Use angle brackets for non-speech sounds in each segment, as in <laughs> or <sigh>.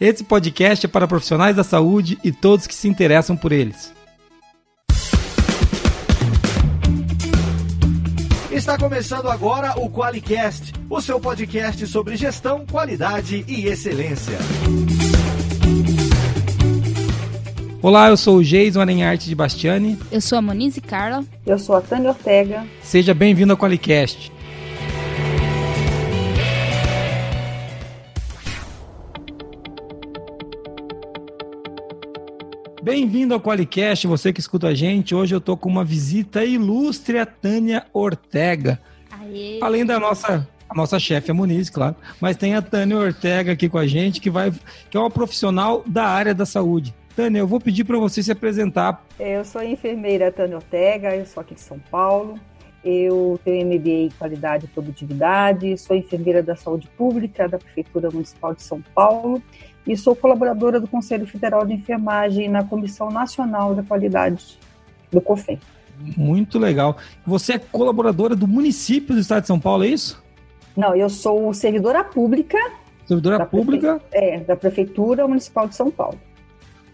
Esse podcast é para profissionais da saúde e todos que se interessam por eles. Está começando agora o QualiCast, o seu podcast sobre gestão, qualidade e excelência. Olá, eu sou o Jason Arenharte de Bastiani. Eu sou a Monize Carla. Eu sou a Tânia Ortega. Seja bem-vindo ao QualiCast. Bem-vindo ao Qualicast, você que escuta a gente. Hoje eu tô com uma visita ilustre a Tânia Ortega. Aê. Além da nossa a nossa chefe, a Muniz, claro, mas tem a Tânia Ortega aqui com a gente, que vai que é uma profissional da área da saúde. Tânia, eu vou pedir para você se apresentar. Eu sou a enfermeira Tânia Ortega, eu sou aqui de São Paulo. Eu tenho MBA em Qualidade e Produtividade, sou enfermeira da Saúde Pública da Prefeitura Municipal de São Paulo e sou colaboradora do Conselho Federal de Enfermagem na Comissão Nacional da Qualidade do COFEM. Muito legal. Você é colaboradora do município do estado de São Paulo, é isso? Não, eu sou servidora pública. Servidora pública? É, da Prefeitura Municipal de São Paulo.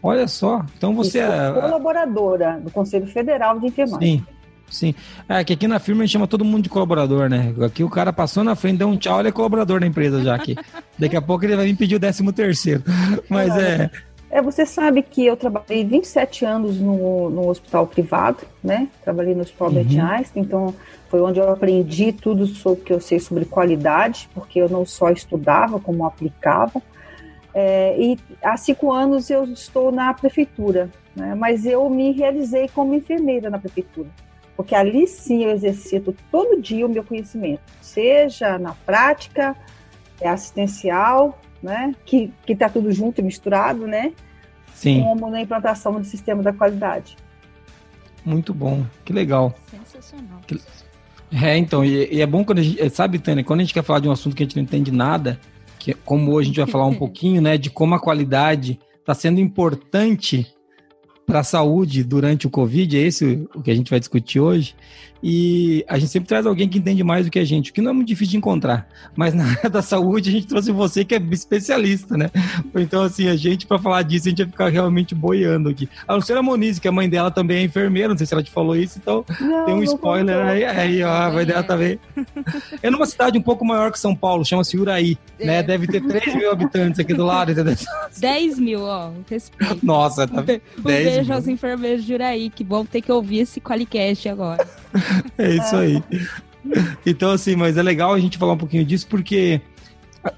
Olha só, então você é. colaboradora do Conselho Federal de Enfermagem. Sim. Sim. É que aqui na firma a gente chama todo mundo de colaborador, né? Aqui o cara passou na frente, deu um tchau, ele é colaborador da empresa já aqui. <laughs> Daqui a pouco ele vai vir pedir o décimo terceiro. Mas é. É, você sabe que eu trabalhei 27 anos no, no hospital privado, né? Trabalhei no Hospital uhum. Einstein, então foi onde eu aprendi tudo sobre o que eu sei sobre qualidade, porque eu não só estudava, como aplicava. É, e há cinco anos eu estou na prefeitura, né? mas eu me realizei como enfermeira na prefeitura porque ali sim eu exercito todo dia o meu conhecimento, seja na prática, é assistencial, né, que está tudo junto e misturado, né, sim. como na implantação do sistema da qualidade. Muito bom, que legal. Sensacional. Que... É, então, e, e, é bom quando a gente, sabe, Tânia, quando a gente quer falar de um assunto que a gente não entende nada, que como hoje a gente vai falar um <laughs> pouquinho, né, de como a qualidade está sendo importante para a saúde durante o Covid, é esse o que a gente vai discutir hoje. E a gente sempre traz alguém que entende mais do que a gente, o que não é muito difícil de encontrar. Mas na área da saúde, a gente trouxe você que é especialista, né? Então, assim, a gente, para falar disso, a gente vai ficar realmente boiando aqui. A Luciana Moniz, que a mãe dela também é enfermeira, não sei se ela te falou isso, então não, tem um spoiler aí, aí, ó, a mãe dela também. <laughs> É numa cidade um pouco maior que São Paulo, chama-se Uraí, né? é. né? Deve ter 3 mil habitantes aqui do lado, entendeu? <laughs> 10 mil, ó, respeito. Nossa, tá. Um, um beijo aos enfermeiros de Uraí, que vão ter que ouvir esse Qualicast agora. <laughs> <laughs> é isso aí. Então, assim, mas é legal a gente falar um pouquinho disso, porque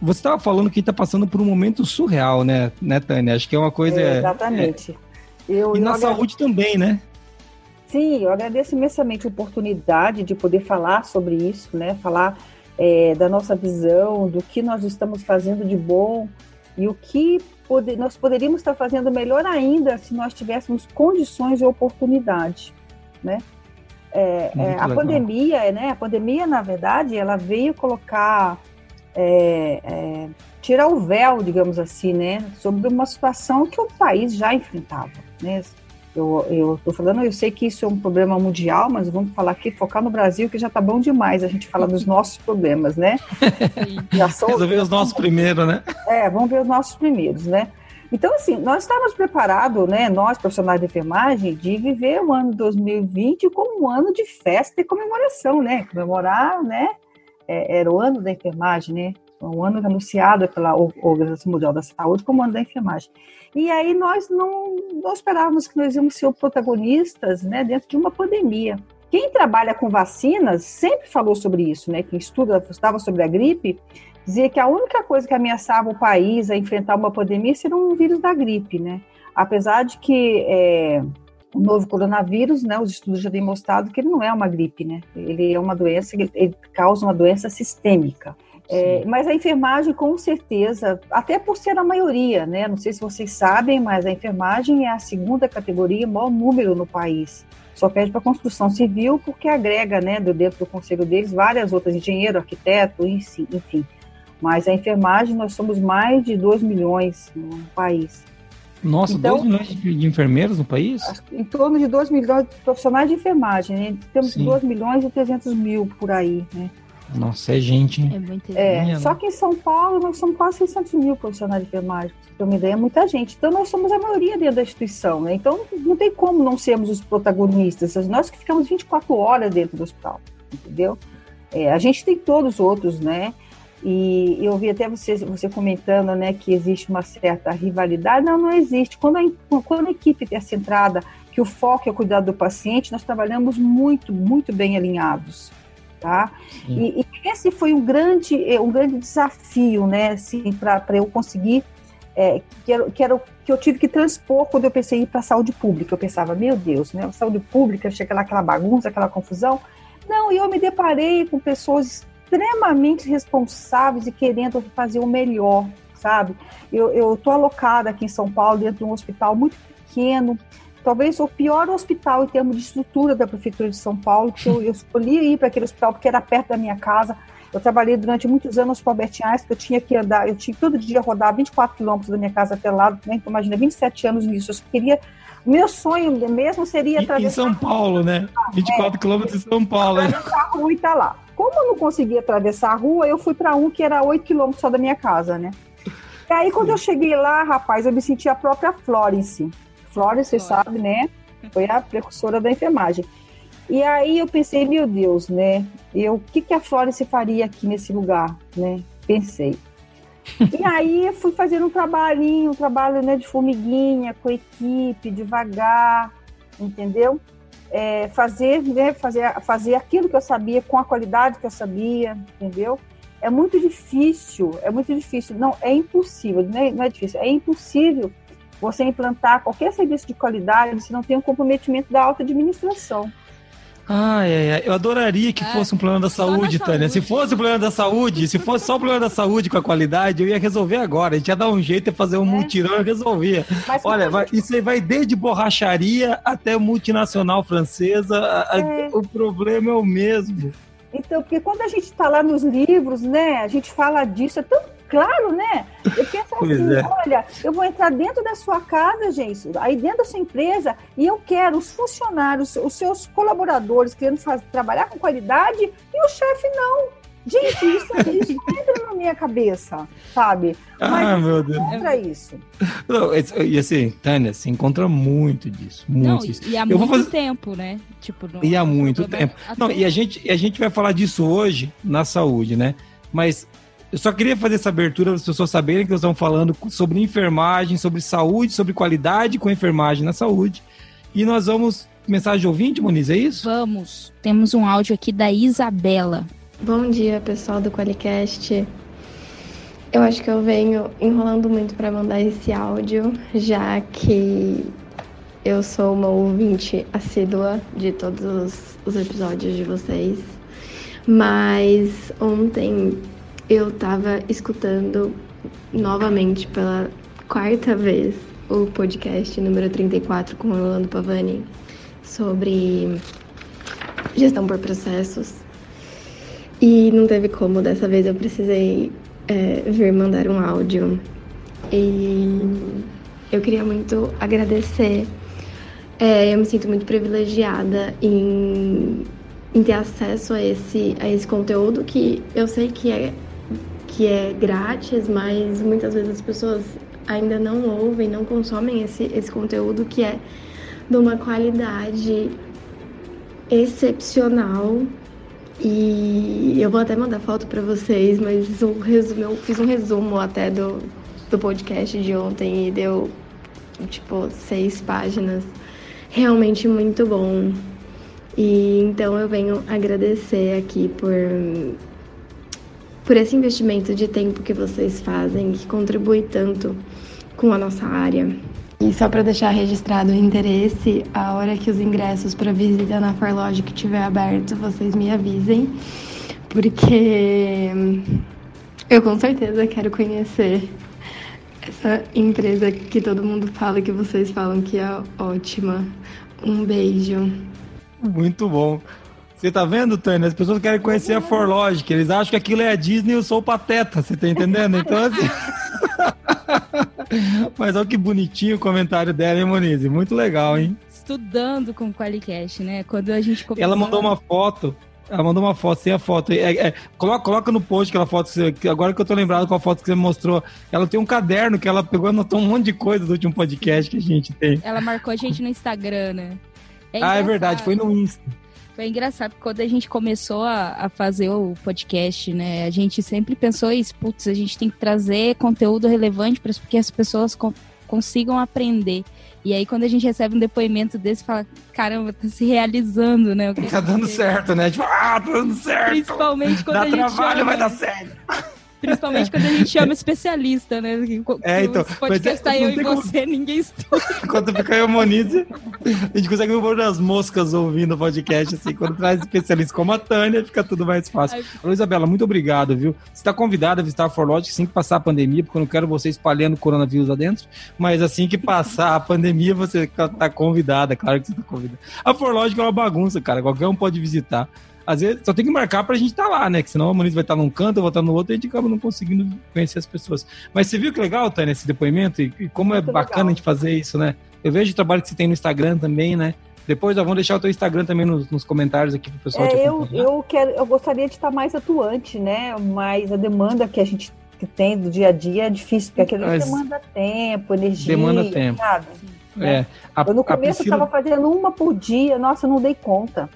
você estava falando que está passando por um momento surreal, né, né, Tânia? Acho que é uma coisa. É, exatamente. É... Eu, e eu na saúde também, né? Sim, eu agradeço imensamente a oportunidade de poder falar sobre isso, né? Falar é, da nossa visão, do que nós estamos fazendo de bom e o que pode... nós poderíamos estar fazendo melhor ainda se nós tivéssemos condições e oportunidade, né? É, é, a legal. pandemia, né? A pandemia, na verdade, ela veio colocar, é, é, tirar o véu, digamos assim, né? Sobre uma situação que o país já enfrentava, né? Eu estou falando, eu sei que isso é um problema mundial, mas vamos falar aqui, focar no Brasil, que já está bom demais a gente falar dos <laughs> nossos problemas, né? <laughs> já sou, Resolver os nossos primeiros, né? É, vamos ver os nossos primeiros, né? Então, assim, nós estávamos preparados, né, nós profissionais de enfermagem, de viver o ano 2020 como um ano de festa e comemoração, né? Comemorar, né? É, era o ano da enfermagem, né? Um ano anunciado pela Organização Mundial da Saúde como ano da enfermagem. E aí nós não, não esperávamos que nós íamos ser protagonistas, né, dentro de uma pandemia. Quem trabalha com vacinas sempre falou sobre isso, né? Quem estuda, estava sobre a gripe, dizia que a única coisa que ameaçava o país a enfrentar uma pandemia seria um vírus da gripe, né? Apesar de que é, o novo coronavírus, né, os estudos já têm mostrado que ele não é uma gripe, né? Ele é uma doença, ele causa uma doença sistêmica. É, mas a enfermagem, com certeza, até por ser a maioria, né? Não sei se vocês sabem, mas a enfermagem é a segunda categoria, maior número no país. Só pede para a construção civil porque agrega, né, dentro do conselho deles, várias outras, engenheiro, arquiteto, enfim. Mas a enfermagem, nós somos mais de 2 milhões no país. Nossa, então, 2 milhões de, enfermeiros no país? Em torno de 2 milhões de profissionais de enfermagem, né? Temos Sim. 2 milhões e 300 mil por aí, né? Nossa, é gente, hein? É muito É, só que em São Paulo nós somos quase 600 mil profissionais de enfermagem. Pra uma ideia, é muita gente. Então nós somos a maioria dentro da instituição, né? Então não tem como não sermos os protagonistas. Nós que ficamos 24 horas dentro do hospital, entendeu? É, a gente tem todos os outros, né? E eu ouvi até você, você comentando né, que existe uma certa rivalidade. Não, não existe. Quando a, quando a equipe é centrada, que o foco é o cuidado do paciente, nós trabalhamos muito, muito bem alinhados. Tá? E, e, esse foi um grande, um grande desafio né, assim, para eu conseguir, é, que, era, que, era, que eu tive que transpor quando eu pensei em ir para a saúde pública. Eu pensava, meu Deus, né, a saúde pública, chega lá aquela bagunça, aquela confusão. Não, e eu me deparei com pessoas extremamente responsáveis e querendo fazer o melhor, sabe? Eu estou alocada aqui em São Paulo, dentro de um hospital muito pequeno, talvez o pior hospital em termos de estrutura da Prefeitura de São Paulo, que eu, eu escolhi ir para aquele hospital porque era perto da minha casa. Eu trabalhei durante muitos anos com Albert Einstein, eu tinha que andar, eu tinha todo dia rodar 24 quilômetros da minha casa até lá, né? então imagina, 27 anos nisso. Eu queria meu sonho mesmo seria atravessar. Em São Paulo, né? 24 é, quilômetros em São Paulo. Atravessar a rua e tá lá. Como eu não conseguia atravessar a rua, eu fui para um que era 8 quilômetros só da minha casa, né? E aí, quando eu cheguei lá, rapaz, eu me senti a própria Florence. Florence, você sabe, né? Foi a precursora da enfermagem. E aí eu pensei, meu Deus, né? Eu, o que, que a Florence faria aqui nesse lugar, né? Pensei. <laughs> E aí fui fazendo um trabalhinho, um trabalho né, de formiguinha, com equipe, devagar, entendeu? É, fazer, né, fazer, fazer aquilo que eu sabia com a qualidade que eu sabia, entendeu? É muito difícil, é muito difícil. Não, é impossível, não é, não é difícil, é impossível você implantar qualquer serviço de qualidade se não tem um comprometimento da alta administração. Ai, ai, ai. Eu adoraria que é, fosse um plano da saúde, Tânia. Se fosse um plano da saúde, se fosse só o plano da saúde com a qualidade, eu ia resolver agora. A gente ia dar um jeito de fazer um é. multirão e resolvia. Mas, Olha, vai, isso aí vai desde borracharia até multinacional francesa. É. o problema é o mesmo. Então, porque quando a gente está lá nos livros, né, a gente fala disso, é tão claro, né? Eu <laughs> penso assim, é. olha, eu vou entrar dentro da sua casa, gente, aí dentro da sua empresa, e eu quero os funcionários, os seus colaboradores querendo fazer, trabalhar com qualidade, e o chefe não. Gente, isso, isso <laughs> entra na minha cabeça, sabe? Ah, Mas ah, meu Deus. Encontra isso. Não, e assim, Tânia, se encontra muito disso. Muito não, disso. E há muito fazer... tempo, né? Tipo, no... E há muito tempo. Não, e a gente, a gente vai falar disso hoje na saúde, né? Mas eu só queria fazer essa abertura para as pessoas saberem que nós estamos falando sobre enfermagem, sobre saúde, sobre qualidade com enfermagem na saúde. E nós vamos. Mensagem de ouvinte, Moniz, é isso? Vamos. Temos um áudio aqui da Isabela. Bom dia, pessoal do Qualicast. Eu acho que eu venho enrolando muito para mandar esse áudio, já que eu sou uma ouvinte assídua de todos os episódios de vocês. Mas ontem eu estava escutando novamente pela quarta vez o podcast número 34 com Orlando Pavani sobre gestão por processos. E não teve como, dessa vez eu precisei é, vir mandar um áudio. E eu queria muito agradecer. É, eu me sinto muito privilegiada em, em ter acesso a esse, a esse conteúdo que eu sei que é, que é grátis, mas muitas vezes as pessoas ainda não ouvem, não consomem esse, esse conteúdo que é de uma qualidade excepcional e eu vou até mandar foto para vocês, mas resumo, eu fiz um resumo até do, do podcast de ontem e deu tipo seis páginas. Realmente muito bom. E então eu venho agradecer aqui por por esse investimento de tempo que vocês fazem, que contribui tanto com a nossa área. E só para deixar registrado o interesse, a hora que os ingressos para visita na Farlogic estiver aberto, vocês me avisem, porque eu com certeza quero conhecer essa empresa que todo mundo fala que vocês falam que é ótima. Um beijo. Muito bom. Você tá vendo, Tânia? As pessoas querem conhecer a Forlogic. Eles acham que aquilo é a Disney e eu sou o Pateta. Você tá entendendo? Então, assim... <laughs> Mas olha que bonitinho o comentário dela, hein, Moniz? Muito legal, hein? Estudando com o Qualicast, né? Quando a gente começou... Ela mandou uma foto Ela mandou uma foto, sem a foto. É, é, coloca, coloca no post aquela foto. Que você, agora que eu tô lembrado com a foto que você mostrou. Ela tem um caderno que ela pegou e anotou um monte de coisa do último podcast que a gente tem. Ela marcou a gente no Instagram, né? É ah, é verdade, foi no Insta. Foi engraçado, quando a gente começou a, a, fazer o podcast, né? A gente sempre pensou isso, putz, a gente tem que trazer conteúdo relevante para que as pessoas co consigam aprender. E aí, quando a gente recebe um depoimento desse, fala, caramba, tá se realizando, né? Tá dando certo, né? Tipo, ah, tá dando certo. Principalmente quando Dá a gente trabalho, chama... vai dar certo. Principalmente quando a gente chama especialista, né? É, então. Pode estar é, eu e você, como... ninguém estuda. <laughs> quando fica eu Monize, a gente consegue ver as moscas ouvindo o podcast, assim. Quando traz especialistas como a Tânia, fica tudo mais fácil. Ai, Isabela, muito obrigado, viu? Você está convidada a visitar a Forlogic assim que passar a pandemia, porque eu não quero você espalhando coronavírus lá dentro, mas assim que passar a pandemia, você está convidada, claro que você está convidada. A Forlogic é uma bagunça, cara, qualquer um pode visitar às vezes só tem que marcar pra gente estar tá lá, né? Que senão a Moniz vai estar tá num canto, eu vou estar tá no outro e a gente acaba não conseguindo conhecer as pessoas. Mas você viu que legal, Tânia, esse depoimento? E, e como é Muito bacana legal. a gente fazer isso, né? Eu vejo o trabalho que você tem no Instagram também, né? Depois vamos deixar o teu Instagram também nos, nos comentários aqui pro pessoal. É, eu, eu, quero, eu gostaria de estar mais atuante, né? Mas a demanda que a gente tem do dia a dia é difícil, porque aquilo Mas demanda tempo, energia. Demanda tempo. Sabe? É, a, eu no começo Priscila... eu estava fazendo uma por dia, nossa, eu não dei conta.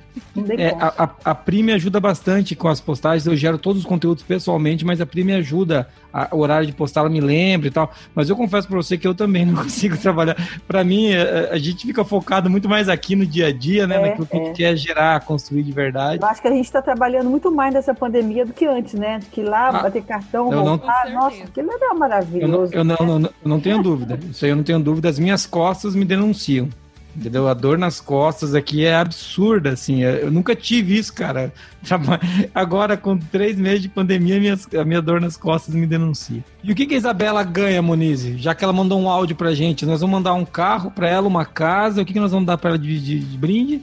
É. A, a, a Pri me ajuda bastante com as postagens, eu gero todos os conteúdos pessoalmente, mas a Pri me ajuda, a, o horário de postar ela me lembra e tal. Mas eu confesso para você que eu também <laughs> não consigo trabalhar. Para mim, a, é, a, gente fica focado muito mais aqui no dia a dia, né? É, naquilo que é. a gente quer gerar, construir de verdade. Eu acho que a gente está trabalhando muito mais nessa pandemia do que antes, né? Do que lá, ah, bater cartão, voltar. Não... Nossa, aquilo era maravilhoso. Eu não, eu não, não, não tenho dúvida. Isso aí eu não tenho dúvida. As minhas costas me denunciam. Entendeu? A dor nas costas aqui é absurda, assim. Eu nunca tive isso, cara. <laughs> Agora, com três meses de pandemia, a minha dor nas costas me denuncia. E o que, que a Isabela ganha, Moniz? Já que ela mandou um áudio pra gente, nós vamos mandar um carro pra ela, uma casa. O que, que nós vamos dar pra ela de, de, de brinde?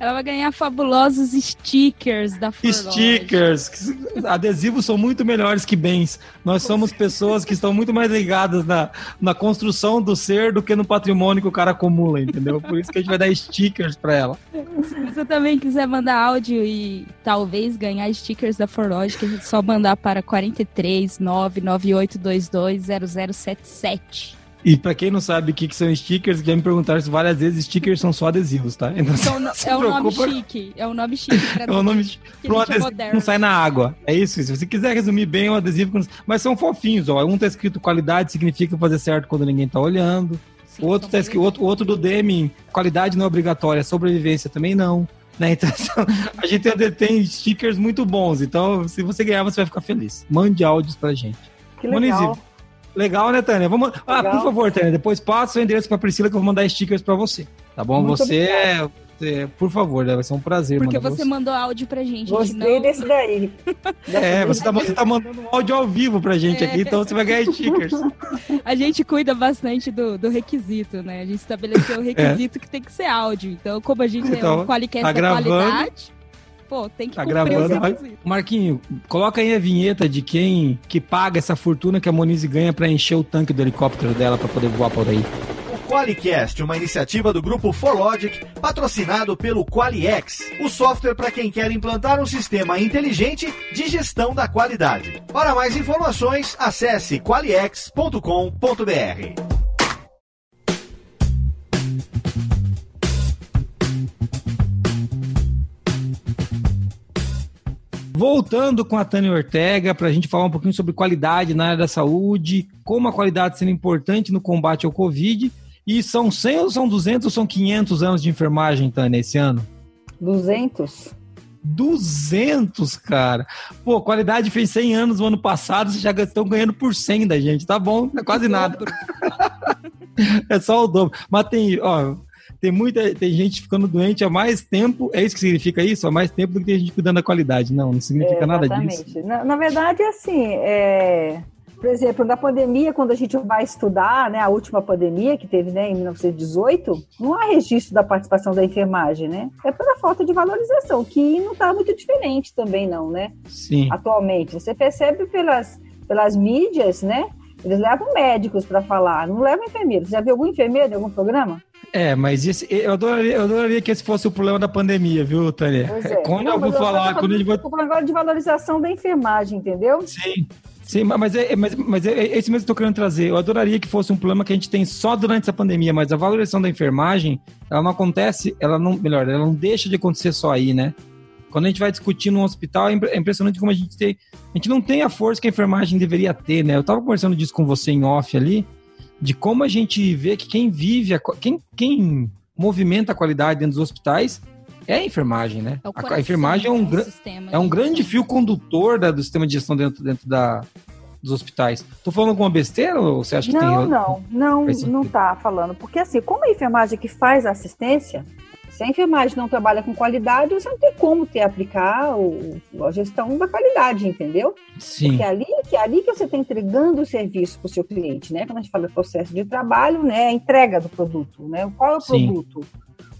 Ela vai ganhar fabulosos stickers da Forloge. Stickers. Adesivos são muito melhores que bens. Nós somos pessoas que estão muito mais ligadas na, na construção do ser do que no patrimônio que o cara acumula, entendeu? Por isso que a gente vai dar stickers para ela. Se você também quiser mandar áudio e talvez ganhar stickers da Forloge, que é só mandar para 43 99822 0077. E pra quem não sabe o que, que são stickers, já me perguntaram várias vezes, stickers são só adesivos, tá? Então, então <laughs> é o nome chique. <laughs> É o nome chique. é o nome chique. Pro adesivo não sai na água. É isso. Se você quiser resumir bem, o adesivo... Mas são fofinhos, ó. Um tá escrito qualidade, significa fazer certo quando ninguém tá olhando. Sim, o outro, tá escrito, outro, outro do Deming, qualidade não é obrigatória, sobrevivência também não. Né? <laughs> Então, a gente tem stickers muito bons. Então, se você ganhar, você vai ficar feliz. Mande áudios pra gente. Que legal. Legal, né, Tânia? Vamos... Ah, por favor, Tânia, depois passa o endereço pra Priscila que eu vou mandar stickers pra você. Tá bom? Muito você é, é, por favor, né? vai ser um prazer. Porque você, você, mandou áudio pra gente. Gostei não... desse daí. <laughs> é, você tá, você tá mandando um áudio ao vivo pra gente é. aqui, então você vai ganhar stickers. <laughs> A gente cuida bastante do, do requisito, né? A gente estabeleceu o é. requisito é. que tem que ser áudio. Então, como a gente então, é um qualicast tá da qualidade pô, tem que tá gravando. Marquinho, coloca aí a vinheta de quem que paga essa fortuna que a Monize ganha para encher o tanque do helicóptero dela para poder voar por aí. O Qualicast, uma iniciativa do grupo Forlogic, patrocinado pelo Qualiex, o software para quem quer implantar um sistema inteligente de gestão da qualidade. Para mais informações, acesse qualiex.com.br. Voltando com a Tânia Ortega, para a gente falar um pouquinho sobre qualidade na área da saúde, como a qualidade sendo importante no combate ao Covid. E são 100 ou são 200 ou são 500 anos de enfermagem, Tânia, esse ano? 200. 200, cara. Pô, qualidade fez 100 anos no ano passado, vocês já estão ganhando por 100 da gente. Tá bom, é quase nada. <laughs> é só o dobro. Mas tem, ó, tem muita tem gente ficando doente há mais tempo. É isso que significa isso? Há mais tempo do que tem gente cuidando da qualidade. Não, não significa é, nada disso. Na, na verdade, assim, é, por exemplo, na pandemia, quando a gente vai estudar, né, a última pandemia que teve, né, em 1918, não há registro da participação da enfermagem, né? É pela falta de valorização, que não está muito diferente também, não, né? Sim. Atualmente, você percebe pelas pelas mídias, né? Eles levam médicos para falar, não levam enfermeiros. Já viu algum enfermeiro em algum programa? É, mas esse, eu, adoraria, eu adoraria que esse fosse o problema da pandemia, viu, Tânia? É. Quando não, eu vou falar. Quando eu vou... agora de valorização da enfermagem, entendeu? Sim. Sim, mas é, mas, mas é, é esse mesmo que eu tô querendo trazer. Eu adoraria que fosse um problema que a gente tem só durante essa pandemia, mas a valorização da enfermagem, ela não acontece, ela não, melhor, ela não deixa de acontecer só aí, né? Quando a gente vai discutir no hospital, é, é impressionante como a gente tem. A gente não tem a força que a enfermagem deveria ter, né? Eu tava conversando disso com você em off ali, de como a gente vê que quem vive, a, quem, quem movimenta a qualidade dentro dos hospitais é a enfermagem, né? É a, a, enfermagem é um, gra é um grande fio condutor da, do sistema de gestão dentro, dentro da, dos hospitais. Tô falando alguma besteira ou você acha que não, tem... Não, não, não, não tá falando. Porque assim, como a enfermagem que faz a assistência, se a enfermagem não trabalha com qualidade, você não tem como ter aplicar o, a gestão da qualidade, entendeu? Sim. Porque é ali, que é ali que você está entregando o serviço para o seu cliente, né? Quando a gente fala de processo de trabalho, né? A entrega do produto, né? Qual é o Sim. produto?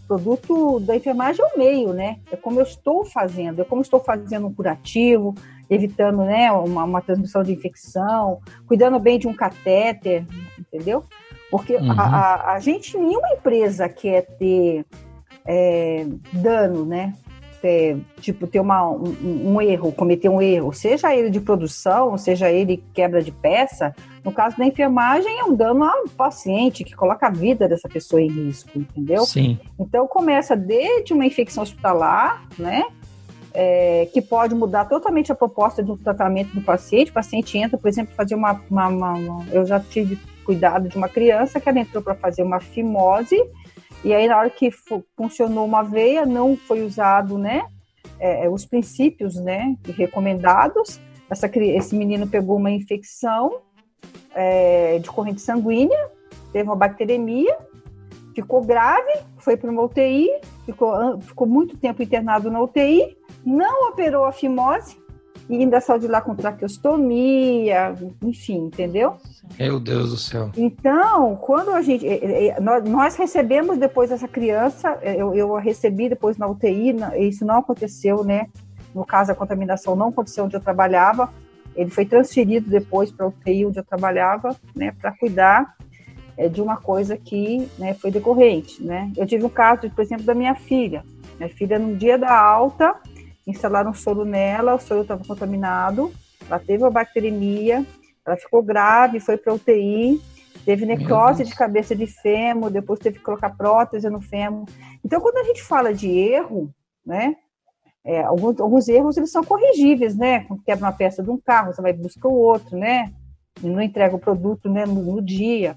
produto da enfermagem é o meio, né? É como eu estou fazendo, é como estou fazendo um curativo, evitando né, uma, uma transmissão de infecção, cuidando bem de um catéter, entendeu? Porque uhum. a, a, a, gente, nenhuma empresa quer ter é, dano, né? É, tipo, ter uma, um, um, erro, cometer um erro, seja ele de produção, seja ele quebra de peça, no caso da enfermagem é um dano ao paciente, que coloca a vida dessa pessoa em risco, entendeu? Sim. Então começa desde uma infecção hospitalar, né? É, que pode mudar totalmente a proposta do tratamento do paciente. O paciente entra, por exemplo, fazer uma, uma, uma, uma eu já tive cuidado de uma criança que ela entrou para fazer uma fimose e aí, na hora que funcionou uma veia, não foi usado, né, é, é, os princípios, né, recomendados. Essa, esse menino pegou uma infecção é, de corrente sanguínea, teve uma bacteremia, ficou grave, foi para uma UTI, ficou, ficou muito tempo internado na UTI, não operou a fimose, e ainda saiu de lá com traqueostomia, enfim, entendeu? Meu Deus do céu. Então, quando a gente. Eh, eh, nós recebemos depois essa criança, eu, eu a recebi depois na UTI, isso não aconteceu, né? No caso, a contaminação não aconteceu onde eu trabalhava. Ele foi transferido depois para a UTI onde eu trabalhava, né, para cuidar é, de uma coisa que né, foi decorrente, né? Eu tive um caso, por exemplo, da minha filha. Minha filha, no dia da alta, instalaram soro nela, o soro estava contaminado, ela teve uma bacteremia, ela ficou grave, foi para UTI, teve necrose de cabeça de fêmur, depois teve que colocar prótese no fêmur. Então, quando a gente fala de erro, né, é, alguns, alguns, erros eles são corrigíveis, né? Quando quebra uma peça de um carro, você vai buscar o outro, né? E não entrega o produto né, no, no dia.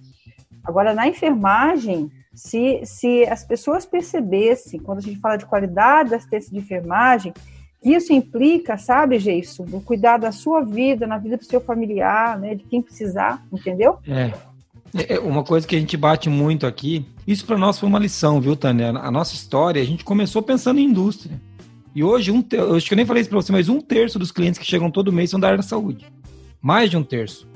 Agora, na enfermagem, se, se as pessoas percebessem, quando a gente fala de qualidade da assistência de enfermagem, isso implica, sabe, Geisso, o cuidar da sua vida, na vida do seu familiar, né, de quem precisar, entendeu? É. é. Uma coisa que a gente bate muito aqui, isso para nós foi uma lição, viu, Tânia? A nossa história, a gente começou pensando em indústria. E hoje, um ter... eu acho que eu nem falei isso para você, mas um terço dos clientes que chegam todo mês são da área da saúde. Mais de um terço.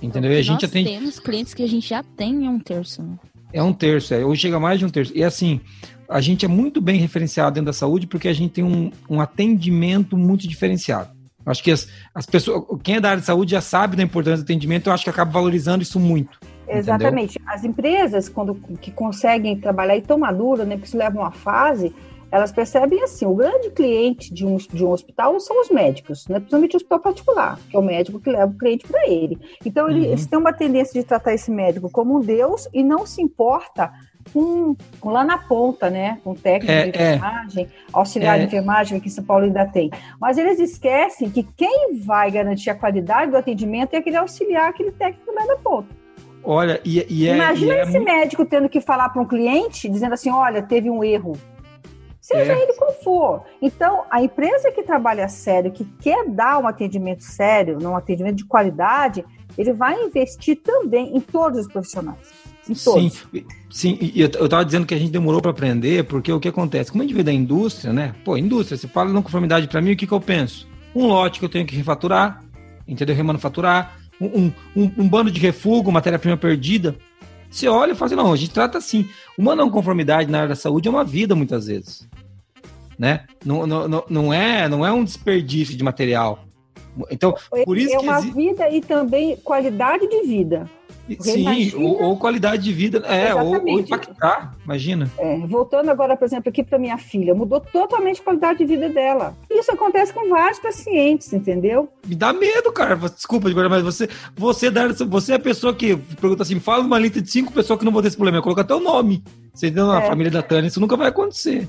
Entendeu? E a gente Nós atende... temos clientes que a gente já tem um terço. Né? É um terço, é. Hoje chega mais de um terço. E assim, a gente é muito bem referenciado dentro da saúde porque a gente tem um, um atendimento muito diferenciado. Acho que as, as pessoas, quem é da área de saúde já sabe da importância do atendimento, eu acho que acaba valorizando isso muito. Exatamente. Entendeu? As empresas, quando que conseguem trabalhar e tão madura, né, porque isso leva uma fase, elas percebem assim, o grande cliente de um, de um hospital são os médicos, né? principalmente o hospital particular, que é o médico que leva o cliente para ele. Então, ele, uhum. eles têm uma tendência de tratar esse médico como um deus e não se importa com, com lá na ponta, né? Com técnico é, de é. enfermagem, é, auxiliar é. de enfermagem, que São Paulo ainda tem. Mas eles esquecem que quem vai garantir a qualidade do atendimento é aquele auxiliar, aquele técnico lá na ponta. Olha, e, e é, Imagina e esse muito... médico tendo que falar para um cliente, dizendo assim: olha, teve um erro. Seja é. ele qual for. Então, a empresa que trabalha sério, que quer dar um atendimento sério, um atendimento de qualidade, ele vai investir também em todos os profissionais. Em todos. Sim, sim e eu estava dizendo que a gente demorou para aprender, porque o que acontece? Como a gente vê da indústria, né? Pô, indústria, você fala não conformidade para mim, o que, que eu penso? Um lote que eu tenho que refaturar, entendeu? Remanufaturar, um, um, um bando de refúgio, matéria-prima perdida. Você olha e fala assim, não, a gente trata assim. Uma não conformidade na área da saúde é uma vida, muitas vezes. Né? Não, não, não, é, não é um desperdício de material. Então, por isso é. É uma vida e também qualidade de vida. Sim, ou, ou, qualidade de vida, é, ou, ou, impactar, imagina. É, voltando agora, por exemplo, aqui para minha filha, mudou totalmente a qualidade de vida dela. Isso acontece com vários pacientes, entendeu? Me dá medo, cara. Desculpa, mas você, você, você é a pessoa que pergunta assim: fala uma lista de cinco pessoas que não vão ter esse problema. Coloca até o nome. Você entendeu? Na é. família da Tânia, isso nunca vai acontecer.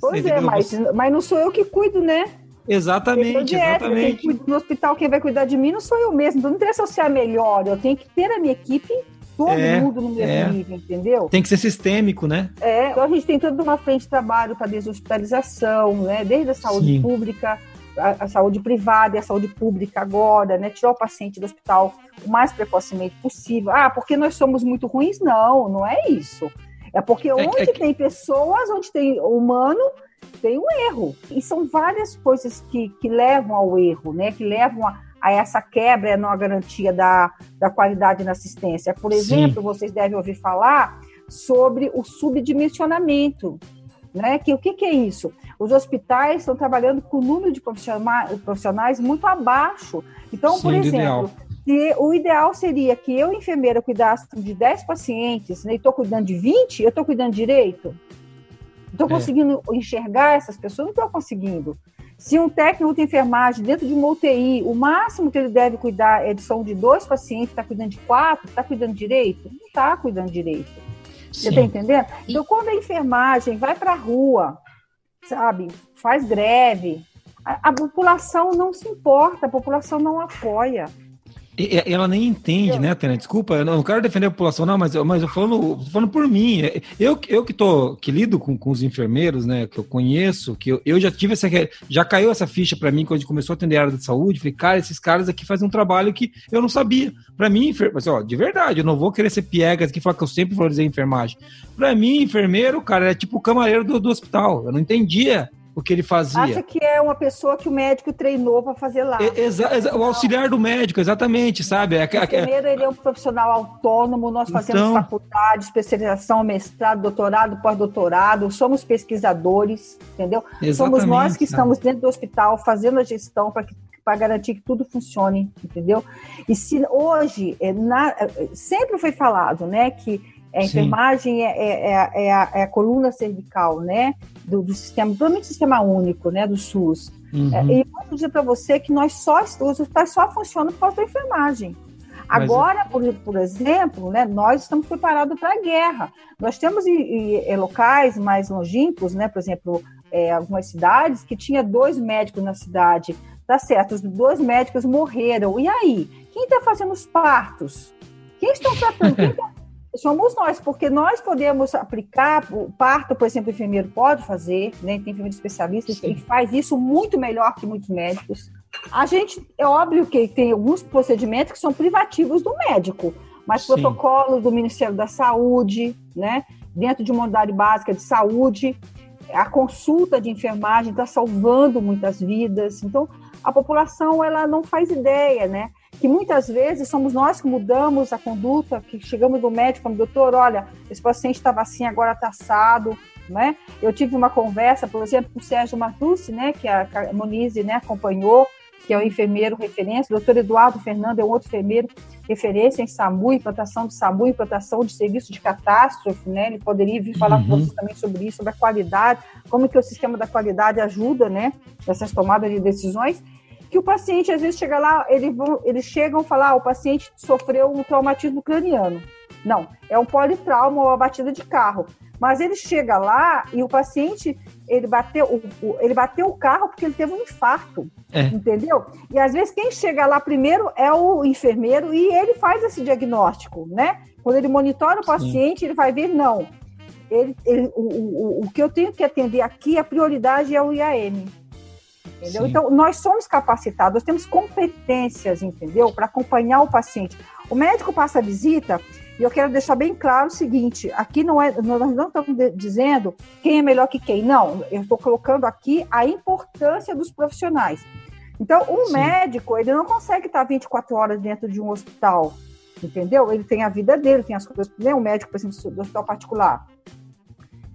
Pois é, mas, mas não sou eu que cuido, né? Exatamente, exatamente. no hospital, quem vai cuidar de mim não sou eu mesmo. Então, não interessa eu ser melhor, eu tenho que ter a minha equipe todo é, mundo no mesmo é. nível, entendeu? Tem que ser sistêmico, né? É, então a gente tem toda uma frente de trabalho para deshospitalização, né? Desde a saúde Sim. pública, a, a, saúde privada e a saúde pública agora, né? Tirar o paciente do hospital o mais precocemente possível. Ah, porque nós somos muito ruins? Não, não é isso. É porque é onde é, tem pessoas, onde tem humano, tem um erro. E são várias coisas que, que levam ao erro, né? Que levam a, a essa quebra e não garantia da, da qualidade na assistência. Por exemplo, Sim. vocês devem ouvir falar sobre o subdimensionamento. Né? Que, o que, que é isso? Os hospitais estão trabalhando com o número de profissionais muito abaixo. Então, Sim, por exemplo, se, o ideal seria que eu, enfermeira, cuidasse de 10 pacientes né, e estou cuidando de 20, eu estou cuidando direito? Estou é. conseguindo enxergar essas pessoas? Não estou conseguindo. Se um técnico de enfermagem dentro de uma UTI, o máximo que ele deve cuidar é de são de dois pacientes, está cuidando de quatro, está cuidando direito? Não está cuidando direito. Sim. Você está entendendo? Então, quando a enfermagem vai para a rua, sabe, faz greve, a, a população não se importa, a população não apoia. Ela nem entende, né, Tânia? Desculpa, eu não quero defender a população, não, mas, mas eu falando, falando por mim. Eu, eu que tô, que lido com, com os enfermeiros, né, que eu conheço, que eu, eu já tive essa. Já caiu essa ficha para mim quando a gente começou a atender a área da saúde. Falei, cara, esses caras aqui fazem um trabalho que eu não sabia. Para mim, mas, ó, de verdade, eu não vou querer ser piegas aqui falar que eu sempre valorizei enfermagem. Para mim, enfermeiro, cara, é tipo o camareiro do, do hospital. Eu não entendia o que ele fazia. Acha que é uma pessoa que o médico treinou para fazer lá. Exa o auxiliar do médico, exatamente, sabe? É, Primeiro, ele é um profissional autônomo, nós fazemos então... faculdade, especialização, mestrado, doutorado, pós-doutorado, somos pesquisadores, entendeu? Exatamente, somos nós que estamos dentro do hospital fazendo a gestão para que para garantir que tudo funcione, entendeu? E se hoje, é, na, é, sempre foi falado, né, que a enfermagem é, é, é, é, a, é, a, coluna cervical, né? Do, do sistema, provavelmente sistema único, né? Do SUS. Uhum. É, e eu posso dizer para você que nós só, os hospitais só funcionam por causa da enfermagem. Agora, por, por exemplo, né, nós estamos preparados para a guerra. Nós temos e, e, locais mais longínquos, né, por exemplo, é, algumas cidades que tinha dois médicos na cidade. Tá certo, os dois médicos morreram. E aí? Quem está fazendo os partos? Quem estão tratando? Quem <laughs> tá somos nós, porque nós podemos aplicar, o parto, por exemplo, o enfermeiro pode fazer, né? tem enfermeiro especialista que faz isso muito melhor que muitos médicos. A gente, é óbvio que tem alguns procedimentos que são privativos do médico, mas Sim. protocolos do Ministério da Saúde, né? dentro de uma unidade básica de saúde, a consulta de enfermagem está salvando muitas vidas. Então, a população ela não faz ideia, né? Que muitas vezes somos nós que mudamos a conduta, que chegamos no médico, como doutor, olha, esse paciente estava assim, agora está assado, né? Eu tive uma conversa, por exemplo, com o Sérgio Martucci, né, que a Monize né, acompanhou, que é o enfermeiro referência, o doutor Eduardo Fernando é um outro enfermeiro referência em SAMU, implantação de SAMU, implantação de serviço de catástrofe, né? Ele poderia vir falar uhum. com você também sobre isso, sobre a qualidade, como que o sistema da qualidade ajuda, né, nessas tomadas de decisões que o paciente às vezes chega lá, eles, vão, eles chegam a falar, ah, o paciente sofreu um traumatismo craniano. Não, é um politrauma ou uma batida de carro. Mas ele chega lá e o paciente, ele bateu, ele bateu o carro porque ele teve um infarto, é. entendeu? E às vezes quem chega lá primeiro é o enfermeiro e ele faz esse diagnóstico, né? Quando ele monitora o paciente, Sim. ele vai ver, não, ele, ele, o, o, o que eu tenho que atender aqui, a prioridade é o IAM. Entendeu? Sim. Então, nós somos capacitados, nós temos competências, entendeu? Para acompanhar o paciente. O médico passa a visita, e eu quero deixar bem claro o seguinte: aqui não é, nós não estamos dizendo quem é melhor que quem. Não, eu estou colocando aqui a importância dos profissionais. Então, um Sim. médico, ele não consegue estar 24 horas dentro de um hospital, entendeu? Ele tem a vida dele, tem as coisas. Né? Um médico, por exemplo, do hospital particular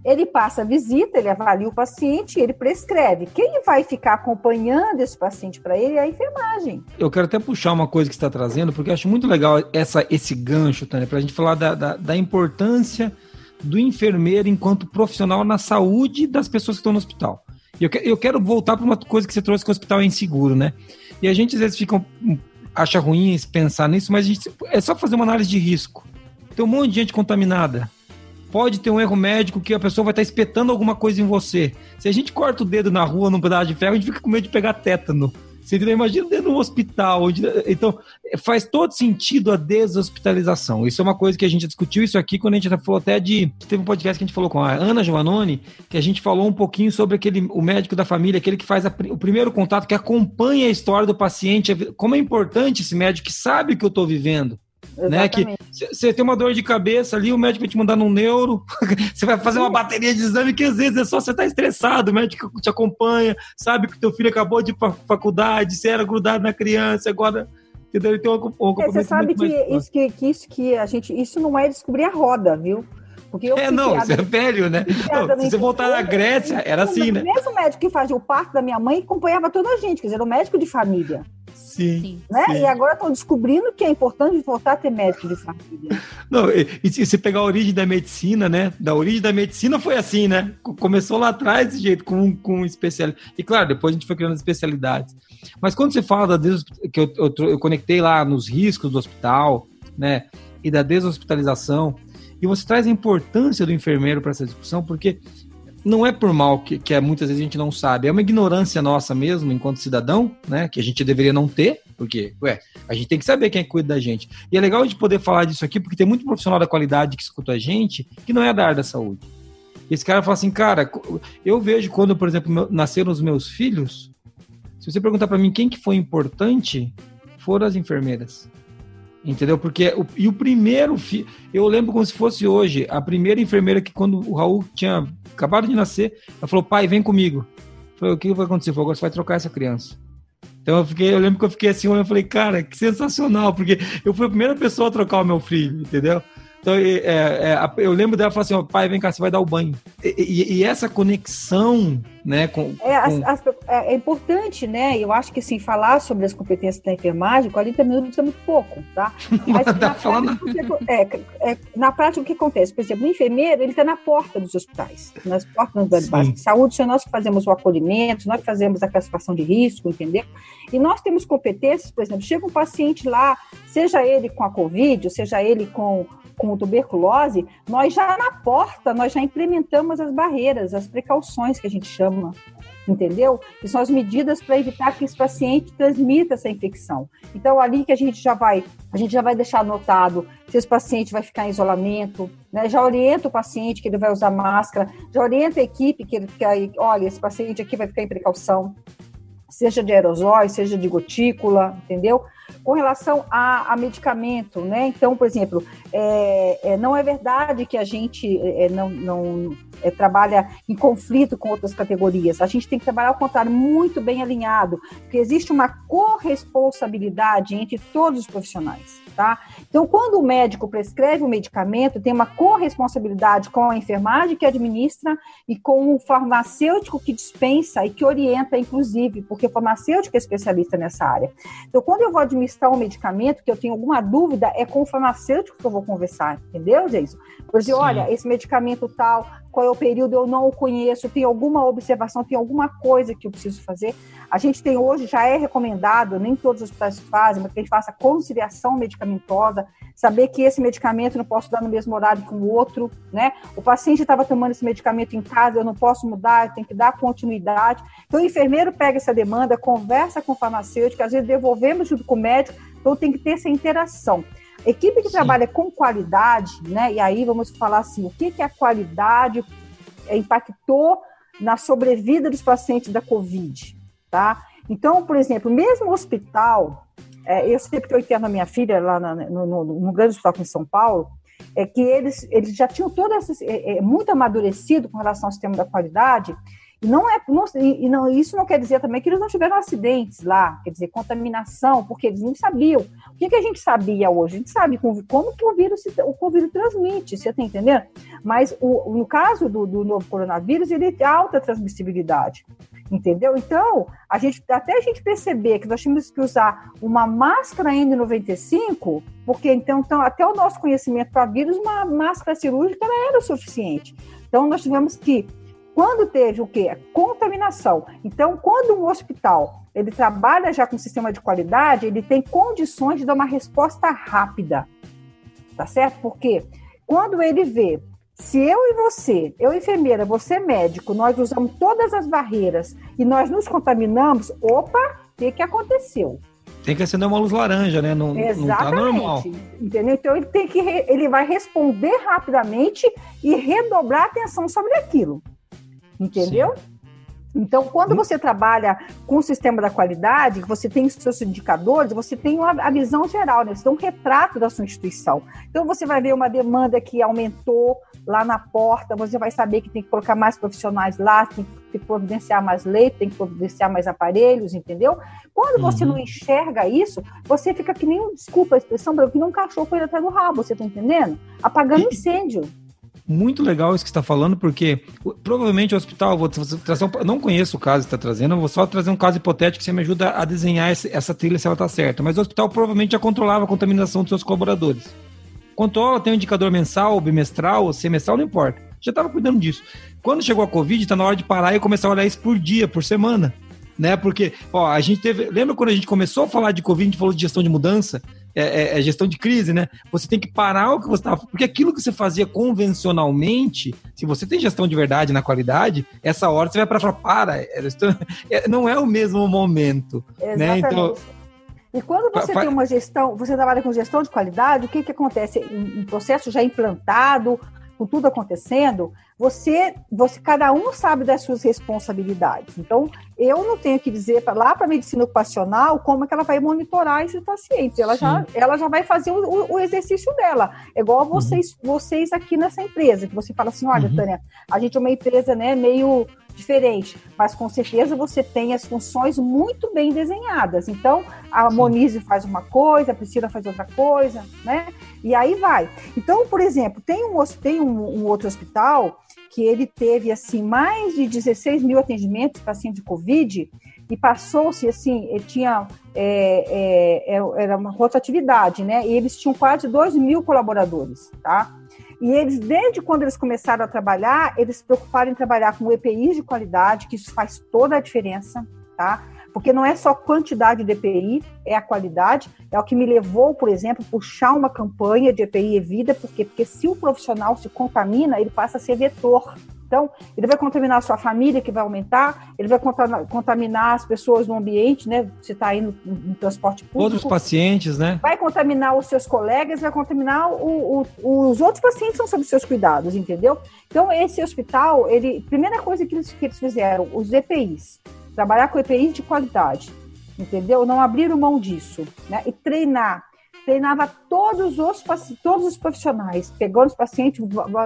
ele passa a visita, ele avalia o paciente, ele prescreve. Quem vai ficar acompanhando esse paciente para ele é a enfermagem. Eu quero até puxar uma coisa que está trazendo, porque eu acho muito legal essa, esse gancho, Tânia, para a gente falar da, da, da importância do enfermeiro enquanto profissional na saúde das pessoas que estão no hospital. Eu, eu quero voltar para uma coisa que você trouxe que o hospital é inseguro, né? E a gente às vezes fica acha ruim pensar nisso, mas gente, é só fazer uma análise de risco. Tem um monte de gente contaminada pode ter um erro médico que a pessoa vai estar espetando alguma coisa em você. Se a gente corta o dedo na rua num pedaço de ferro, a gente fica com medo de pegar tétano. Você? Imagina dentro de um hospital. Onde... Então, faz todo sentido a deshospitalização. Isso é uma coisa que a gente discutiu isso aqui quando a gente falou até de. Teve um podcast que a gente falou com a Ana Giovannoni, que a gente falou um pouquinho sobre aquele o médico da família, aquele que faz a, o primeiro contato, que acompanha a história do paciente. Como é importante esse médico que sabe o que eu estou vivendo. Né? Que você tem uma dor de cabeça ali, o médico vai te mandar num neuro, <laughs> você vai fazer uma bateria de exame que às vezes é só você estar tá estressado, o médico te acompanha, sabe que teu filho acabou de ir pra faculdade, você era grudado na criança, agora entendeu? Ele tem um, um é, Você sabe que isso, que, que isso que a gente, isso não é descobrir a roda, viu? Porque eu é, não, você é velho, né? Não, se você voltar na Grécia, era assim, né? Mesmo médico que fazia o parto da minha mãe acompanhava toda a gente, quer dizer, era o médico de família. Sim. Né? Sim. E agora estão descobrindo que é importante voltar a ter médico de família. Não, e, e se pegar a origem da medicina, né? Da origem da medicina foi assim, né? Começou lá atrás desse jeito, com, com especialidade. E claro, depois a gente foi criando especialidades. Mas quando você fala da des... que eu, eu, eu conectei lá nos riscos do hospital, né? E da deshospitalização, e você traz a importância do enfermeiro para essa discussão, porque não é por mal que, que é, muitas vezes a gente não sabe, é uma ignorância nossa mesmo, enquanto cidadão, né? Que a gente deveria não ter, porque, ué, a gente tem que saber quem é cuida da gente. E é legal a gente poder falar disso aqui, porque tem muito profissional da qualidade que escuta a gente que não é da área da saúde. Esse cara fala assim, cara, eu vejo quando, por exemplo, nasceram os meus filhos, se você perguntar para mim quem que foi importante, foram as enfermeiras. Entendeu? Porque o, e o primeiro filho, eu lembro como se fosse hoje, a primeira enfermeira que quando o Raul tinha acabado de nascer, ela falou: "Pai, vem comigo". Eu falei: "O que vai acontecer?" Agora você vai trocar essa criança. Então eu fiquei, eu lembro que eu fiquei assim, eu falei: "Cara, que sensacional", porque eu fui a primeira pessoa a trocar o meu filho, entendeu? Então, é, é, eu lembro dela falar assim: ó, pai, vem cá, você vai dar o banho. E, e, e essa conexão, né? Com, é, com... As, as, é, é, importante, né? Eu acho que assim, falar sobre as competências da enfermagem, 40 minutos é muito pouco, tá? <laughs> Mas na, prática, é, é, na prática, o que acontece? Por exemplo, o enfermeiro, ele está na porta dos hospitais, nas portas das bases de saúde, são nós que fazemos o acolhimento, nós que fazemos a classificação de risco, entendeu? E nós temos competências, por exemplo, chega um paciente lá, seja ele com a Covid, seja ele com com tuberculose, nós já na porta, nós já implementamos as barreiras, as precauções que a gente chama, entendeu? Que são as medidas para evitar que esse paciente transmita essa infecção. Então, ali que a gente já vai, a gente já vai deixar anotado se esse paciente vai ficar em isolamento, né? já orienta o paciente que ele vai usar máscara, já orienta a equipe que ele que olha, esse paciente aqui vai ficar em precaução, seja de aerosóis, seja de gotícula, entendeu? Com relação a, a medicamento, né? Então, por exemplo, é, é, não é verdade que a gente é, não, não é, trabalha em conflito com outras categorias. A gente tem que trabalhar ao contrário, muito bem alinhado, porque existe uma corresponsabilidade entre todos os profissionais. Tá? Então, quando o médico prescreve o medicamento, tem uma corresponsabilidade com a enfermagem que administra e com o farmacêutico que dispensa e que orienta, inclusive, porque o farmacêutico é especialista nessa área. Então, quando eu vou administrar um medicamento, que eu tenho alguma dúvida, é com o farmacêutico que eu vou conversar, entendeu, Jason? Por exemplo, olha, esse medicamento tal, qual é o período, eu não o conheço, tem alguma observação, tem alguma coisa que eu preciso fazer. A gente tem hoje, já é recomendado, nem todos os hospitais fazem, mas que a gente faça conciliação medicamentosa, saber que esse medicamento eu não posso dar no mesmo horário que o outro, né? O paciente estava tomando esse medicamento em casa, eu não posso mudar, tenho que dar continuidade. Então, o enfermeiro pega essa demanda, conversa com o farmacêutico, às vezes devolvemos junto com o médico, então tem que ter essa interação. Equipe que Sim. trabalha com qualidade, né? E aí vamos falar assim, o que, que a qualidade impactou na sobrevida dos pacientes da Covid, tá? Então, por exemplo, mesmo o hospital, é, eu sempre que eu interno a minha filha lá na, no, no, no, grande hospital aqui em São Paulo, é que eles, eles já tinham todo esse, é, é, muito amadurecido com relação ao sistema da qualidade, E não é, não, e não, isso não quer dizer também que eles não tiveram acidentes lá, quer dizer, contaminação, porque eles não sabiam. Que, que a gente sabia hoje? A gente sabe como, que o vírus, o vírus transmite, você está entendendo? Mas o, no caso do, do novo coronavírus, ele tem alta transmissibilidade entendeu? Então, a gente, até a gente perceber que nós tínhamos que usar uma máscara N95, porque então, então até o nosso conhecimento para vírus, uma máscara cirúrgica era o suficiente. Então, nós tivemos que quando teve o quê? Contaminação. Então, quando um hospital ele trabalha já com sistema de qualidade, ele tem condições de dar uma resposta rápida. Tá certo? Porque quando ele vê se eu e você, eu enfermeira, você médico, nós usamos todas as barreiras e nós nos contaminamos, opa, o que, que aconteceu? Tem que acender uma luz laranja, né? Não, Exatamente. não tá normal. Entendeu? Então ele tem que ele vai responder rapidamente e redobrar a atenção sobre aquilo. Entendeu? Sim. Então, quando você trabalha com o sistema da qualidade, você tem os seus indicadores, você tem a visão geral, né? Você tem um retrato da sua instituição. Então, você vai ver uma demanda que aumentou lá na porta, você vai saber que tem que colocar mais profissionais lá, tem que providenciar mais leite, tem que providenciar mais aparelhos, entendeu? Quando você uhum. não enxerga isso, você fica que nem, desculpa a expressão, que nem um cachorro correndo atrás do rabo, você tá entendendo? Apagando incêndio muito legal isso que está falando, porque provavelmente o hospital, vou trazer um, não conheço o caso que está trazendo, vou só trazer um caso hipotético que você me ajuda a desenhar esse, essa trilha se ela está certa. Mas o hospital provavelmente já controlava a contaminação dos seus colaboradores. Controla, tem um indicador mensal, bimestral, semestral, não importa. Já estava cuidando disso. Quando chegou a Covid, está na hora de parar e começar a olhar isso por dia, por semana né? Porque, ó, a gente teve. Lembra quando a gente começou a falar de Covid, a gente falou de gestão de mudança? É, é, é gestão de crise, né? Você tem que parar o que você estava. Porque aquilo que você fazia convencionalmente, se você tem gestão de verdade na qualidade, essa hora você vai para falar, para, <laughs> é, não é o mesmo momento. Exatamente. Né? Então, e quando você tem uma gestão, você trabalha com gestão de qualidade, o que, que acontece? Um processo já implantado, com tudo acontecendo, você, você cada um sabe das suas responsabilidades. Então, eu não tenho que dizer pra, lá para a medicina ocupacional como é que ela vai monitorar esses pacientes. Ela, já, ela já vai fazer o, o, exercício dela. É igual vocês, uhum. vocês aqui nessa empresa, que você fala assim, olha, uhum. Tânia, a gente é uma empresa né, meio diferente, mas com certeza você tem as funções muito bem desenhadas. Então, a Sim. Monize faz uma coisa, a Priscila faz outra coisa, né? E aí vai. Então, por exemplo, tem um, tem um, um outro hospital que ele teve assim mais de 16 mil atendimentos pacientes de Covid e passou-se assim, ele tinha é, é, é era uma rotatividade, né? E eles tinham quase 2 mil colaboradores, tá? E eles, desde quando eles começaram a trabalhar, eles se preocuparam em trabalhar com EPIs de qualidade, que isso faz toda a diferença, tá? Porque não é só quantidade de EPI, é a qualidade. É o que me levou, por exemplo, puxar uma campanha de EPI Evida, porque, porque se o profissional se contamina, ele passa a ser vetor então, ele vai contaminar a sua família, que vai aumentar, ele vai contaminar as pessoas no ambiente, né? Você está indo no transporte público. Outros pacientes, né? Vai contaminar os seus colegas, vai contaminar o, o, os outros pacientes que são sob seus cuidados, entendeu? Então, esse hospital, ele, primeira coisa que eles, que eles fizeram, os EPIs, trabalhar com EPIs de qualidade, entendeu? Não abriram mão disso, né? E treinar treinava todos os, todos os profissionais, pegando os pacientes,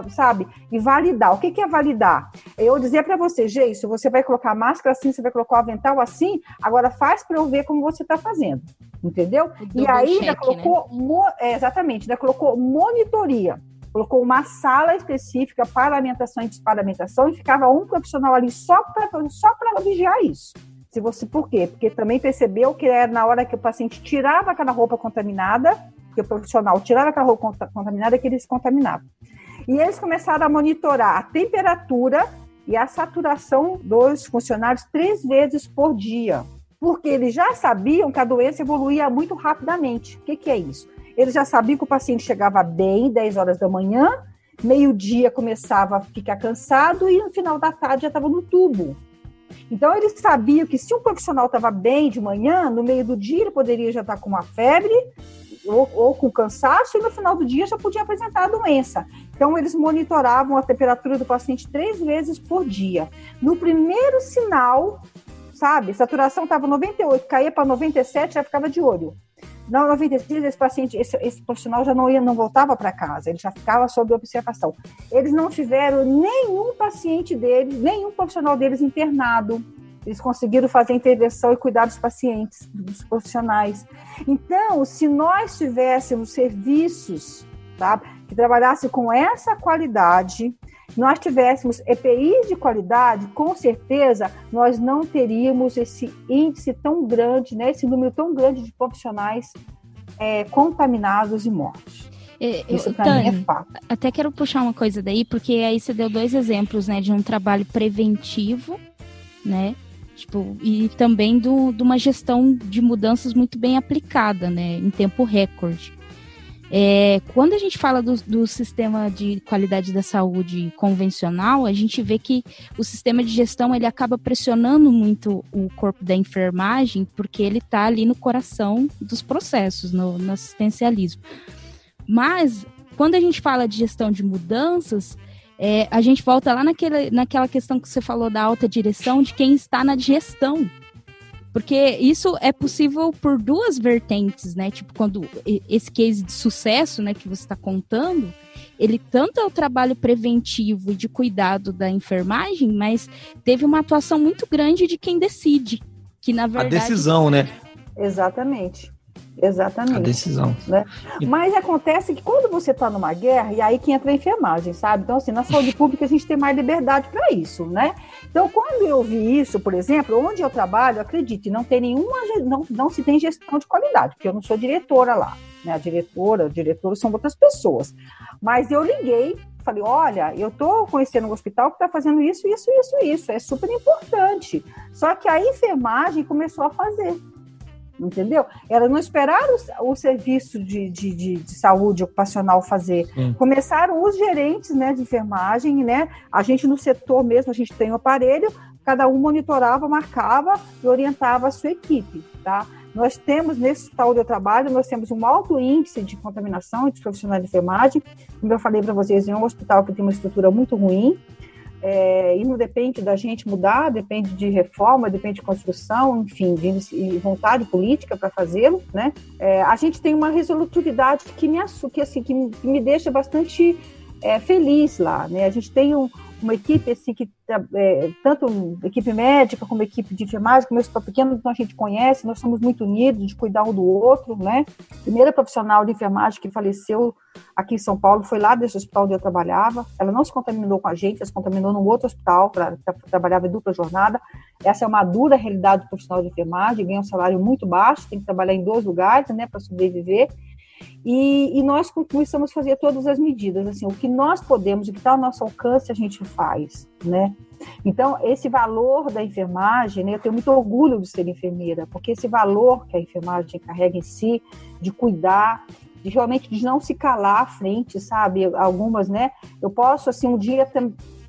sabe? E validar. O que, que é validar? Eu dizer para você, Geiso, você vai colocar máscara assim, você vai colocar o avental assim, agora faz para eu ver como você está fazendo. Entendeu? e aí check, colocou, né? é, exatamente, ainda colocou monitoria colocou uma sala específica para alimentação e desparamentação e ficava um profissional ali só para só vigiar isso. Se você, por quê? Porque também percebeu que era na hora que o paciente tirava aquela roupa contaminada, que o profissional tirava aquela roupa contaminada, que ele se contaminava. E eles começaram a monitorar a temperatura e a saturação dos funcionários três vezes por dia, porque eles já sabiam que a doença evoluía muito rapidamente. O que, que é isso? Eles já sabiam que o paciente chegava bem 10 horas da manhã, meio-dia começava a ficar cansado e no final da tarde já estava no tubo. Então, eles sabiam que se um profissional estava bem de manhã, no meio do dia ele poderia já estar com uma febre ou, ou, com cansaço, e no final do dia já podia apresentar a doença. Então, eles monitoravam a temperatura do paciente três vezes por dia. No primeiro sinal, sabe, saturação estava 98, caía para 97, já ficava de olho. Não, 90 dias, esse paciente, esse, esse profissional já não ia, não voltava para casa, ele já ficava sob observação. Eles não tiveram nenhum paciente deles, nenhum profissional deles internado. Eles conseguiram fazer intervenção e cuidar dos pacientes, dos profissionais. Então, se nós tivéssemos serviços tá, que trabalhassem com essa qualidade, nós tivéssemos EPIs de qualidade, com certeza nós não teríamos esse índice tão grande, né, esse número tão grande de profissionais é, contaminados e mortos. É, Isso para mim é fato. Até quero puxar uma coisa daí, porque aí você deu dois exemplos, né, de um trabalho preventivo, né, tipo, e também do, de uma gestão de mudanças muito bem aplicada, né, em tempo recorde. É, quando a gente fala do, do, sistema de qualidade da saúde convencional, a gente vê que o sistema de gestão ele acaba pressionando muito o corpo da enfermagem, porque ele está ali no coração dos processos, no, no assistencialismo. Mas, quando a gente fala de gestão de mudanças, é, a gente volta lá naquele, naquela questão que você falou da alta direção, de quem está na gestão. Porque isso é possível por duas vertentes, né? Tipo, quando esse case de sucesso, né, que você está contando, ele tanto é o trabalho preventivo e de cuidado da enfermagem, mas teve uma atuação muito grande de quem decide. Que na verdade. A decisão, né? Exatamente. Exatamente. A decisão. Né? Mas acontece que quando você está numa guerra, e aí que entra a enfermagem, sabe? Então, assim, na saúde pública a gente tem mais liberdade para isso, né? Então, quando eu vi isso, por exemplo, onde eu trabalho, acredite, não tem nenhuma, não, não se tem gestão de qualidade, porque eu não sou diretora lá, né? A diretora, o diretor são outras pessoas. Mas eu liguei falei, olha, eu estou conhecendo um hospital que está fazendo isso, isso, isso, isso, é super importante. Só que a enfermagem começou a fazer entendeu? Era não esperar o, o serviço de, de, de, de, saúde ocupacional fazer. Hum. Começaram os gerentes né, de enfermagem, né? A gente no setor mesmo, a gente tem o um aparelho, cada um monitorava, marcava e orientava a sua equipe, tá? Nós temos, nesse hospital onde eu trabalho, nós temos um alto índice de contaminação entre profissionais de enfermagem. Como eu falei para vocês, é um hospital que tem uma estrutura muito ruim, é, e não depende da gente mudar, depende de reforma, depende de construção, enfim, de vontade política para fazê-lo, né? É, a gente tem uma resolutividade que me, que, assim, que me deixa bastante é, feliz lá, né? A gente tem um, uma equipe assim que é, tanto equipe médica como equipe de enfermagem, como eu estou pequeno, então a gente conhece, nós somos muito unidos de cuidar um do outro, né? Primeira profissional de enfermagem que faleceu aqui em São Paulo foi lá desse hospital onde eu trabalhava. Ela não se contaminou com a gente, ela se contaminou num outro hospital para trabalhava em dupla jornada. Essa é uma dura realidade do profissional de enfermagem, ganha um salário muito baixo, tem que trabalhar em dois lugares, né, para sobreviver. E, e, nós começamos a fazer todas as medidas, assim, o que nós podemos, o que está ao nosso alcance, a gente faz, né? Então, esse valor da enfermagem, né, eu tenho muito orgulho de ser enfermeira, porque esse valor que a enfermagem carrega em si, de cuidar, de realmente de não se calar à frente, sabe? Algumas, né? Eu posso, assim, um dia estar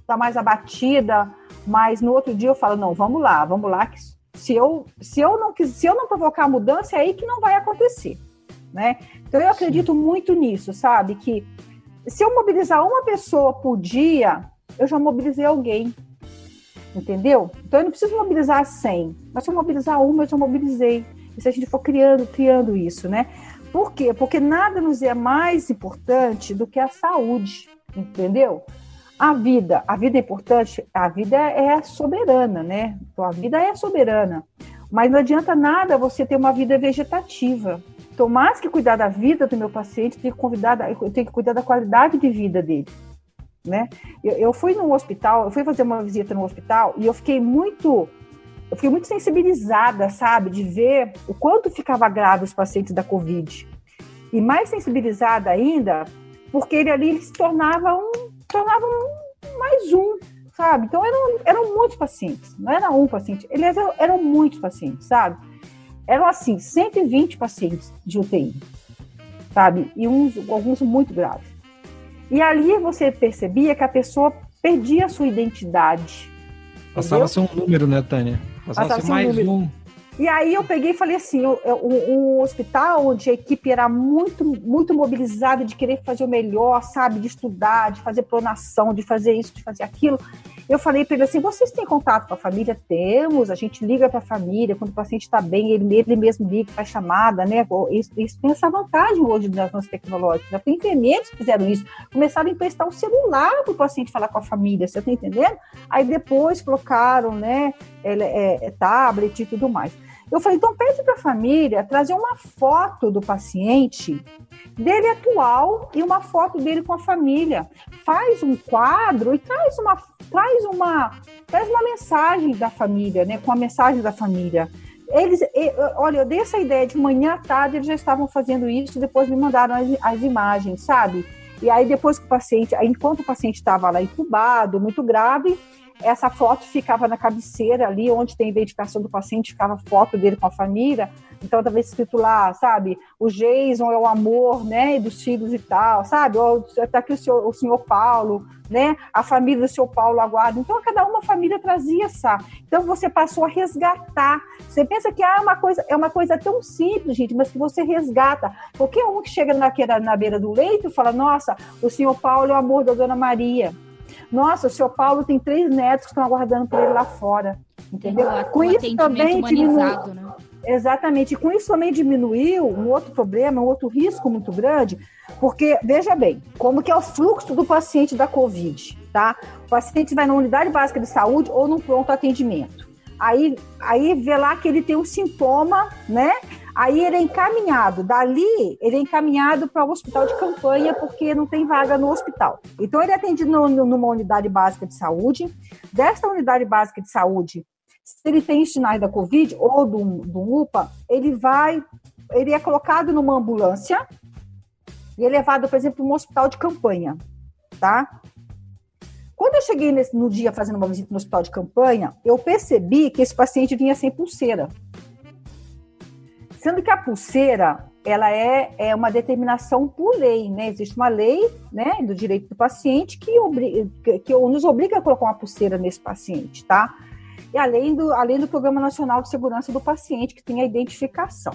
tá mais abatida, mas no outro dia eu falo, não, vamos lá, vamos lá, que se eu, se eu, não, se eu não provocar mudança, é aí que não vai acontecer né? Então eu acredito Sim. muito nisso, sabe? Que se eu mobilizar uma pessoa por dia, eu já mobilizei alguém. Entendeu? Então eu não preciso mobilizar 100, mas se eu mobilizar uma, eu já mobilizei. E se a gente for criando, criando isso, né? Por quê? Porque nada nos é mais importante do que a saúde, entendeu? A vida, a vida é importante, a vida é soberana, né? Então a vida é soberana. Mas não adianta nada você ter uma vida vegetativa. Então, mais que cuidar da vida do meu paciente, tenho que, convidar, eu tenho que cuidar da qualidade de vida dele. Né? Eu, eu fui no hospital, eu fui fazer uma visita no hospital e eu fiquei muito eu fiquei muito sensibilizada, sabe, de ver o quanto ficava grave os pacientes da Covid. E mais sensibilizada ainda, porque ele ali ele se tornava um, tornava um, mais um, sabe? Então eram, eram muitos pacientes, não era um paciente, eles eram, eram muitos pacientes, sabe? Eram assim, 120 pacientes de UTI, sabe? E uns, alguns muito graves. E ali você percebia que a pessoa perdia a sua identidade. Passava a ser um número, né, Tânia? Passava a ser mais um, um. E aí eu peguei e falei assim, um, um, hospital onde a equipe era muito, muito mobilizada de querer fazer o melhor, sabe, de estudar, de fazer pronação, de fazer isso, de fazer aquilo. Eu falei para ele assim: vocês têm contato com a família? Temos, a gente liga para a família, quando o paciente está bem, ele, ele mesmo liga, faz chamada, né? Isso, isso tem essa vantagem hoje das nossas tecnológicas. Já tem enfermeiros fizeram isso, começaram a emprestar o um celular para o paciente falar com a família, você está entendendo? Aí depois colocaram, né, é, é, tablet e tudo mais. Eu falei, então pede para a família trazer uma foto do paciente, dele atual e uma foto dele com a família. Faz um quadro e traz uma, traz uma, traz uma mensagem da família, né? Com a mensagem da família. Eles, olha, eu dei essa ideia de manhã à tarde, eles já estavam fazendo isso, depois me mandaram as, as imagens, sabe? E aí depois que o paciente, enquanto o paciente estava lá entubado, muito grave, essa foto ficava na cabeceira ali, onde tem a identificação do paciente, ficava foto dele com a família. Então, estava escrito lá, sabe? O Jason é o amor, né? Dos filhos e tal, sabe? Está aqui o senhor, o senhor Paulo, né? A família do senhor Paulo aguarda. Então, cada uma família trazia essa. Então, você passou a resgatar. Você pensa que ah, é, uma coisa, é uma coisa tão simples, gente, mas que você resgata. Qualquer um que chega naquela, na beira do leito fala: Nossa, o senhor Paulo é o amor da dona Maria. Nossa, o seu Paulo tem três netos que estão aguardando por ele lá fora. Entendeu? Com um isso também diminuiu. Né? Exatamente. com isso também diminuiu um outro problema, um outro risco muito grande, porque, veja bem, como que é o fluxo do paciente da Covid, tá? O paciente vai na unidade básica de saúde ou no pronto atendimento. Aí, aí vê lá que ele tem um sintoma, né? Aí ele é encaminhado. Dali, ele é encaminhado para o hospital de campanha, porque não tem vaga no hospital. Então, ele é atendido no, numa unidade básica de saúde. Desta unidade básica de saúde, se ele tem sinais da Covid ou do, do UPA, ele vai, ele é colocado numa ambulância e é levado, por exemplo, para um hospital de campanha, tá? Quando eu cheguei nesse, no dia fazendo uma visita no hospital de campanha, eu percebi que esse paciente vinha sem pulseira. Sendo que a pulseira, ela é, é uma determinação por lei, né? Existe uma lei né, do direito do paciente que, obriga, que, nos obriga a colocar uma pulseira nesse paciente, tá? E além do, além do Programa Nacional de Segurança do Paciente, que tem a identificação.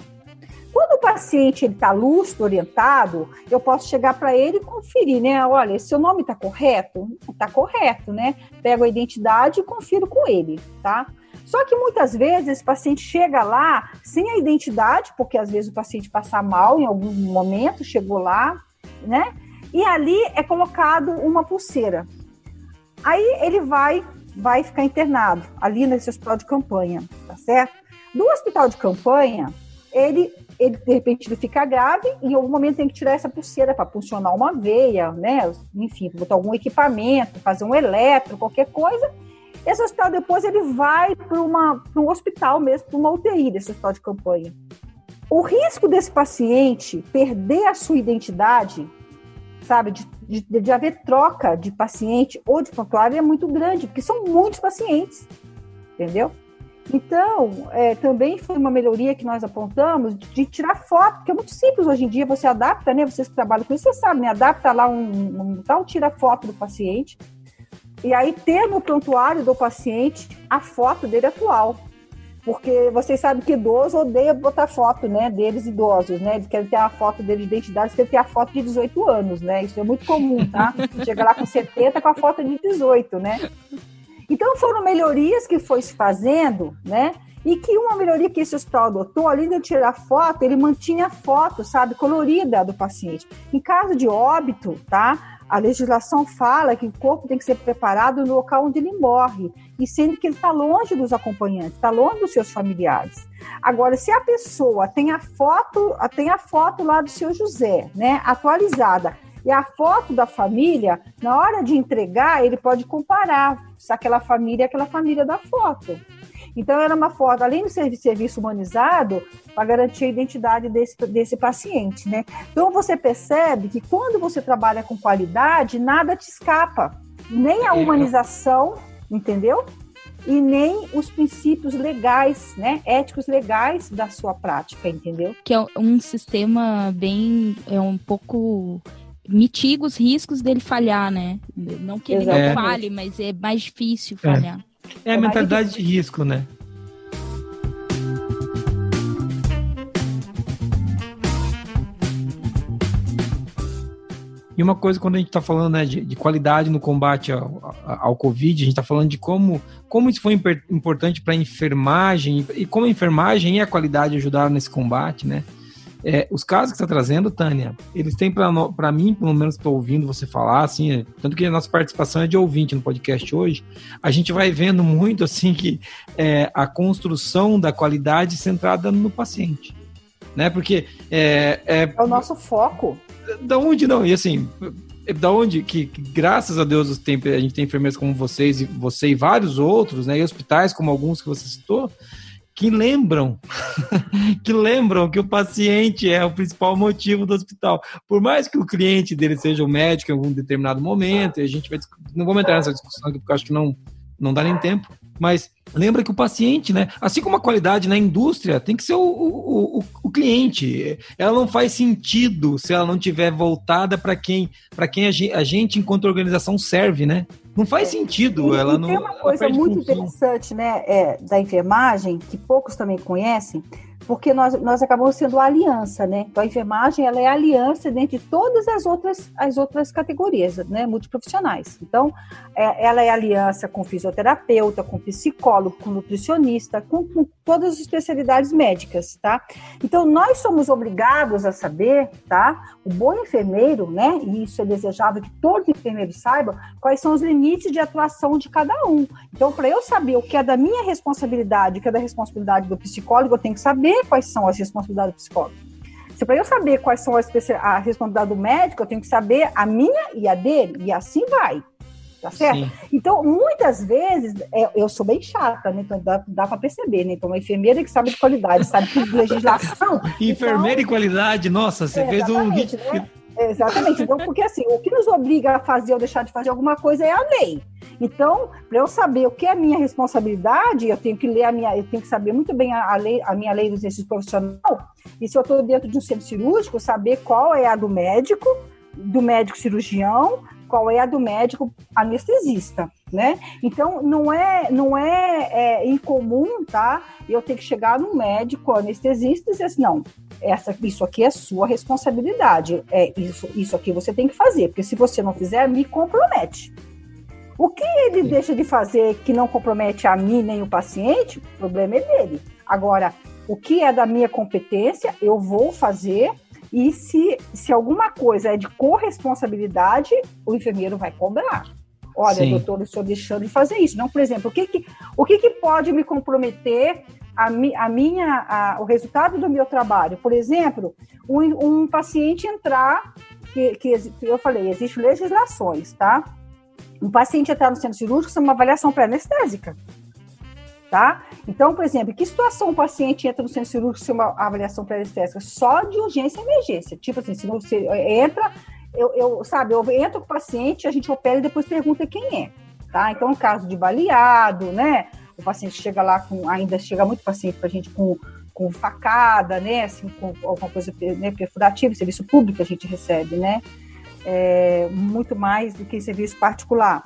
Quando o paciente está lúcido, orientado, eu posso chegar para ele e conferir, né? Olha, seu nome está correto? Está correto, né? Pego a identidade e confiro com ele, tá? Só que muitas vezes esse paciente chega lá sem a identidade, porque às vezes o paciente passa mal em algum momento, chegou lá, né? E ali é colocado uma pulseira. Aí ele vai vai ficar internado ali nesse hospital de campanha, tá certo? Do hospital de campanha, ele, ele de repente ele fica grave e em algum momento tem que tirar essa pulseira para funcionar uma veia, né? Enfim, botar algum equipamento, fazer um eletro, qualquer coisa esse hospital depois ele vai para um hospital mesmo, para uma UTI desse hospital de campanha. O risco desse paciente perder a sua identidade, sabe, de, de, de haver troca de paciente ou de prontuário é muito grande, porque são muitos pacientes, entendeu? Então, é, também foi uma melhoria que nós apontamos de tirar foto, porque é muito simples hoje em dia, você adapta, né? Vocês que trabalham com isso, você sabe, né? Adapta lá um, um tal, tira foto do paciente, e aí ter no prontuário do paciente a foto dele atual. Porque vocês sabem que idoso odeia botar foto, né, deles idosos, né? Eles querem ter a foto dele de identidade, eles querem ter a foto de 18 anos, né? Isso é muito comum, tá? <laughs> Chega lá com 70 com a foto de 18, né? Então foram melhorias que foi se fazendo, né? E que uma melhoria que esse hospital adotou, além de tirar foto, ele mantinha a foto, sabe, colorida do paciente. Em caso de óbito, tá? A legislação fala que o corpo tem que ser preparado no local onde ele morre, e sendo que ele está longe dos acompanhantes, está longe dos seus familiares. Agora, se a pessoa tem a foto, tem a foto lá do seu José, né, atualizada, e a foto da família, na hora de entregar, ele pode comparar se aquela família é aquela família da foto. Então, era uma foto, além de ser serviço humanizado, para garantir a identidade desse, desse paciente, né? Então, você percebe que quando você trabalha com qualidade, nada te escapa, nem a é. humanização, entendeu? E nem os princípios legais, né, éticos legais da sua prática, entendeu? Que é um sistema bem, é um pouco mitiga os riscos dele falhar, né? Não que ele Exatamente. não falhe, mas é mais difícil falhar. É. É a mentalidade de risco, né? E uma coisa, quando a gente está falando né, de, de, qualidade no combate ao, ao, Covid, a gente está falando de como, como isso foi importante para a enfermagem e como a enfermagem e a qualidade ajudaram nesse combate, né? É, os casos que você está trazendo, Tânia, eles têm para mim, pelo menos estou ouvindo você falar, assim, é, tanto que a nossa participação é de ouvinte no podcast hoje, a gente vai vendo muito assim que é, a construção da qualidade centrada no paciente, né? Porque é, é, é o nosso foco. Da onde não? E assim, da onde que, que, graças a Deus tem, a gente tem enfermeiros como vocês e você e vários outros, né? E hospitais como alguns que você citou, que lembram <laughs> que lembram que o paciente é o principal motivo do hospital. Por mais que o cliente dele seja o médico em algum determinado momento, e a gente vai não vamos entrar nessa discussão porque acho que não não dá nem tempo, mas lembra que o paciente, né, assim como a qualidade na indústria, tem que ser o, o, o, o cliente. Ela não faz sentido se ela não tiver voltada para quem, para quem a gente, a gente, enquanto organização, serve, né? Não faz sentido. E, ela e não. Tem uma coisa muito função. interessante, né, é, da enfermagem que poucos também conhecem, porque nós, nós acabamos sendo aliança, né? Então, a enfermagem ela é aliança dentre todas as outras, as outras categorias, né? Multiprofissionais. Então, é, ela é aliança com fisioterapeuta, com psicólogo, com nutricionista, com, com, todas as especialidades médicas, tá? Então, nós somos obrigados a saber, tá? O bom enfermeiro, né? E isso é desejável que todo enfermeiro saiba quais são os limites de atuação de cada um. Então, para eu saber o que é da minha responsabilidade, o que é da responsabilidade do psicólogo, eu tenho que saber saber quais são as responsabilidades do psicólogo. Se para eu saber quais são as a responsabilidade do médico, eu tenho que saber a minha e a dele, e assim vai. Tá certo? Sim. Então, muitas vezes, é, eu sou bem chata, né? Então dá, dá para perceber, né? Então, uma enfermeira que sabe de qualidade, sabe de legislação. <laughs> enfermeira então, e qualidade, nossa, você é, fez um. Né? Exatamente. Então, porque assim, o que nos obriga a fazer ou deixar de fazer alguma coisa é a lei. Então, para eu saber o que é a minha responsabilidade, eu tenho que ler a minha, eu tenho que saber muito bem a, a lei, a minha lei do exercício profissional. E se eu estou dentro de um centro cirúrgico, saber qual é a do médico, do médico cirurgião, qual é a do médico anestesista, né? Então não é não é, é incomum, tá? Eu ter que chegar no médico anestesista e dizer assim, não, essa, isso aqui é sua responsabilidade, é isso isso aqui você tem que fazer, porque se você não fizer me compromete. O que ele deixa de fazer que não compromete a mim nem o paciente, o problema é dele. Agora, o que é da minha competência, eu vou fazer. E se, se alguma coisa é de corresponsabilidade, o enfermeiro vai cobrar. Olha, Sim. doutor, eu estou deixando de fazer isso. Não, por exemplo, o que, que, o que, que pode me comprometer a, mi, a minha, a, o resultado do meu trabalho? Por exemplo, um, um paciente entrar, que, que eu falei, existem legislações, tá? Um paciente entrar no centro cirúrgico, isso é uma avaliação pré-anestésica. Tá? Então, por exemplo, em que situação o paciente entra no centro cirúrgico sem uma avaliação pré-anestésica? Só de urgência e emergência. Tipo assim, se você entra, eu, eu, sabe, eu entro com o paciente, a gente opera e depois pergunta quem é. Tá? Então, no caso de baleado, né? O paciente chega lá com, ainda chega muito paciente para a gente com, com facada, né? Assim, com alguma coisa né, perfurativa, serviço público a gente recebe, né? é, muito mais do que serviço particular.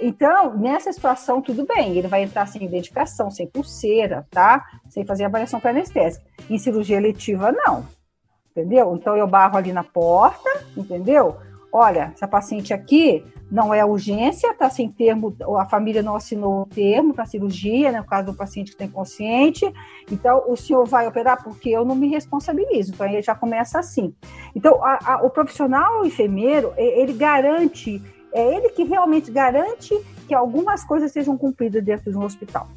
Então, nessa situação, tudo bem, ele vai entrar sem identificação, sem pulseira, tá? Sem fazer avaliação para anestésica. Em cirurgia eletiva, não. Entendeu? Então, eu barro ali na porta, entendeu? Olha, essa paciente aqui não é urgência, está sem termo, a família não assinou o termo para cirurgia, né, no caso do paciente que está inconsciente, então o senhor vai operar porque eu não me responsabilizo, então aí já começa assim. Então, a, a, o profissional o enfermeiro, ele garante, é ele que realmente garante que algumas coisas sejam cumpridas dentro de um hospital.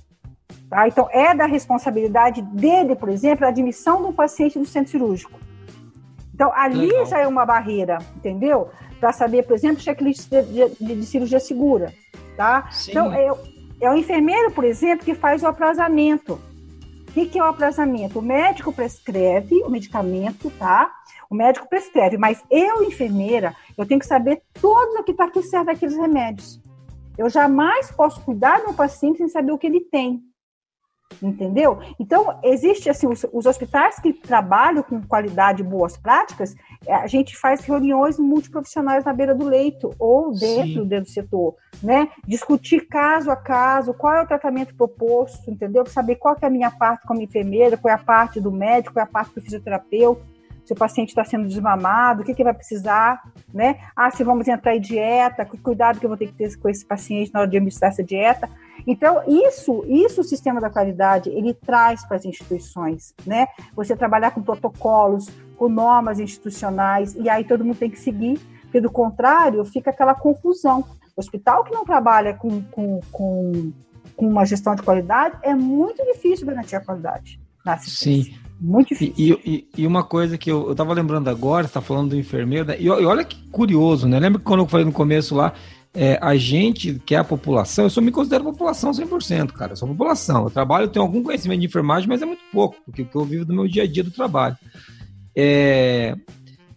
Tá? Então, é da responsabilidade dele, por exemplo, a admissão do paciente no centro cirúrgico então, ali Legal. já é uma barreira, entendeu? Para saber, por exemplo, checklist de, de, de cirurgia segura, tá? Sim. Então, é, é o enfermeiro, por exemplo, que faz o aprazamento. O que, que é o aprazamento? O médico prescreve o medicamento, tá? O médico prescreve, mas eu, enfermeira, eu tenho que saber tudo o que para que serve aqueles remédios. Eu jamais posso cuidar do paciente sem saber o que ele tem entendeu? Então, existe, assim, os, os, hospitais que trabalham com qualidade e boas práticas, é, a gente faz reuniões multiprofissionais na beira do leito ou dentro, dentro do setor, né? Discutir caso a caso, qual é o tratamento proposto, entendeu? Saber qual é a minha parte como enfermeira, qual é a parte do médico, qual é a parte do fisioterapeuta, se o paciente está sendo desmamado, o que, que vai precisar, né? Ah, se vamos entrar em dieta, que cuidado que eu vou ter que ter com esse paciente na hora de administrar essa dieta. Então, isso, isso o sistema da qualidade, ele traz para as instituições, né? Você trabalhar com protocolos, com normas institucionais, e aí todo mundo tem que seguir, porque do contrário, fica aquela confusão. O hospital que não trabalha com, com, com, com uma gestão de qualidade, é muito difícil garantir a qualidade na assistência. Sim. Muito difícil. E, e, e, uma coisa que eu, eu tava lembrando agora, você tá falando do enfermeiro, né? e, e, olha que curioso, né? Lembra que quando eu falei no começo lá, é, a gente que é a população, eu só me considero população 100%, cara, eu sou população. Eu trabalho, eu tenho algum conhecimento de enfermagem, mas é muito pouco, porque, eu vivo do meu dia a dia do trabalho. É,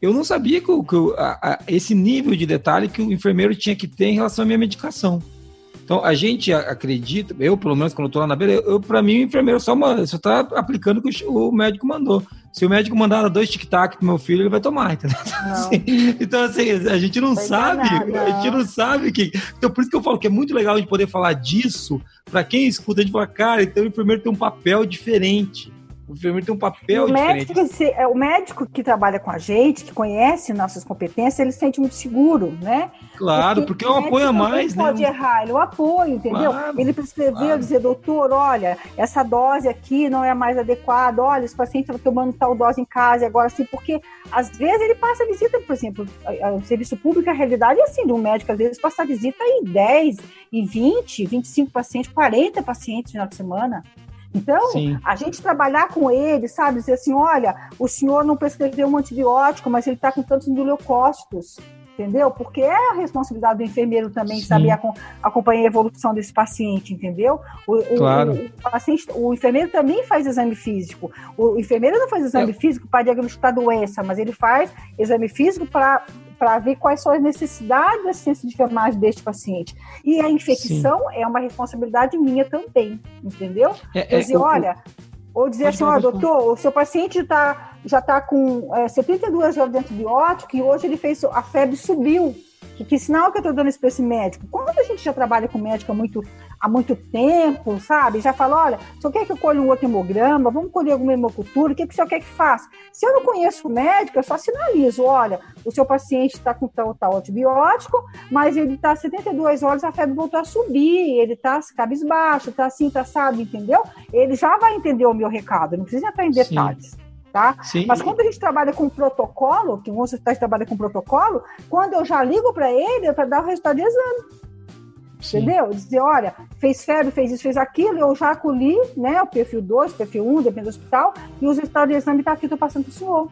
eu não sabia que, que a, a, esse nível de detalhe que o enfermeiro tinha que ter em relação à minha medicação. Então, a gente acredita, eu, pelo menos, quando eu tô lá na beira, eu, para mim, o enfermeiro só, só tá aplicando o que o médico mandou. Se o médico mandar dois tic-tac pro meu filho, ele vai tomar, entendeu? <laughs> Então, assim, então, assim a gente não vai sabe, a gente não sabe que. Então, por isso que eu falo que é muito legal a gente poder falar disso, para quem escuta, a gente fala, cara, então o enfermeiro tem um papel diferente. O enfermeiro tem um papel o médico, diferente. É, o médico que trabalha com a gente, que conhece nossas competências, ele se sente muito seguro, né? Claro, porque, porque é um apoio a mais, né? pode errar, ele é um apoio, entendeu? Claro, ele prescreveu, claro. dizer, doutor, olha, essa dose aqui não é mais adequada, olha, esse paciente está tomando tal dose em casa, agora sim, porque às vezes ele passa visita, por exemplo, o serviço público, a realidade é assim, de um médico, às vezes passa visita em 10, em 20, 25 pacientes, 40 pacientes no final de semana. Então, Sim. a gente trabalhar com ele, sabe, dizer assim, olha, o senhor não prescreveu um antibiótico, mas ele está com tantos leucócitos, entendeu? Porque é a responsabilidade do enfermeiro também Sim. saber acompanhar a evolução desse paciente, entendeu? O, claro. o, o, paciente, o enfermeiro também faz exame físico. O enfermeiro não faz exame é. físico para diagnosticar doença, mas ele faz exame físico para para ver quais são as necessidades da ciência de enfermagem deste paciente. E a infecção Sim. é uma responsabilidade minha também, entendeu? É, é, dizer, olha, ou dizer assim, ó, doutor, o seu paciente tá, já está com é, 72 horas de antibiótico e hoje ele fez, a febre subiu. Que, que sinal que eu estou dando isso para esse médico? Quando a gente já trabalha com médico há muito, há muito tempo, sabe? Já fala, olha, o senhor quer que eu colhe um outro hemograma? Vamos colher alguma hemocultura? O que, que o senhor quer que faça? Se eu não conheço o médico, eu só sinalizo, olha, o seu paciente está com tal, tal antibiótico, mas ele está 72 horas, a febre voltou a subir, ele está cabisbaixo, está assim, está sabe, entendeu? Ele já vai entender o meu recado, não precisa entrar em detalhes. Sim. Tá? Sim. Mas quando a gente trabalha com protocolo, que um hospital trabalha com protocolo, quando eu já ligo para ele, é para dar o resultado de exame. Sim. Entendeu? Dizer, olha, fez febre, fez isso, fez aquilo, eu já acolhi, né? O perfil 2, perfil 1, um, depende do hospital, e o resultado de exame está aqui, estou passando para o senhor.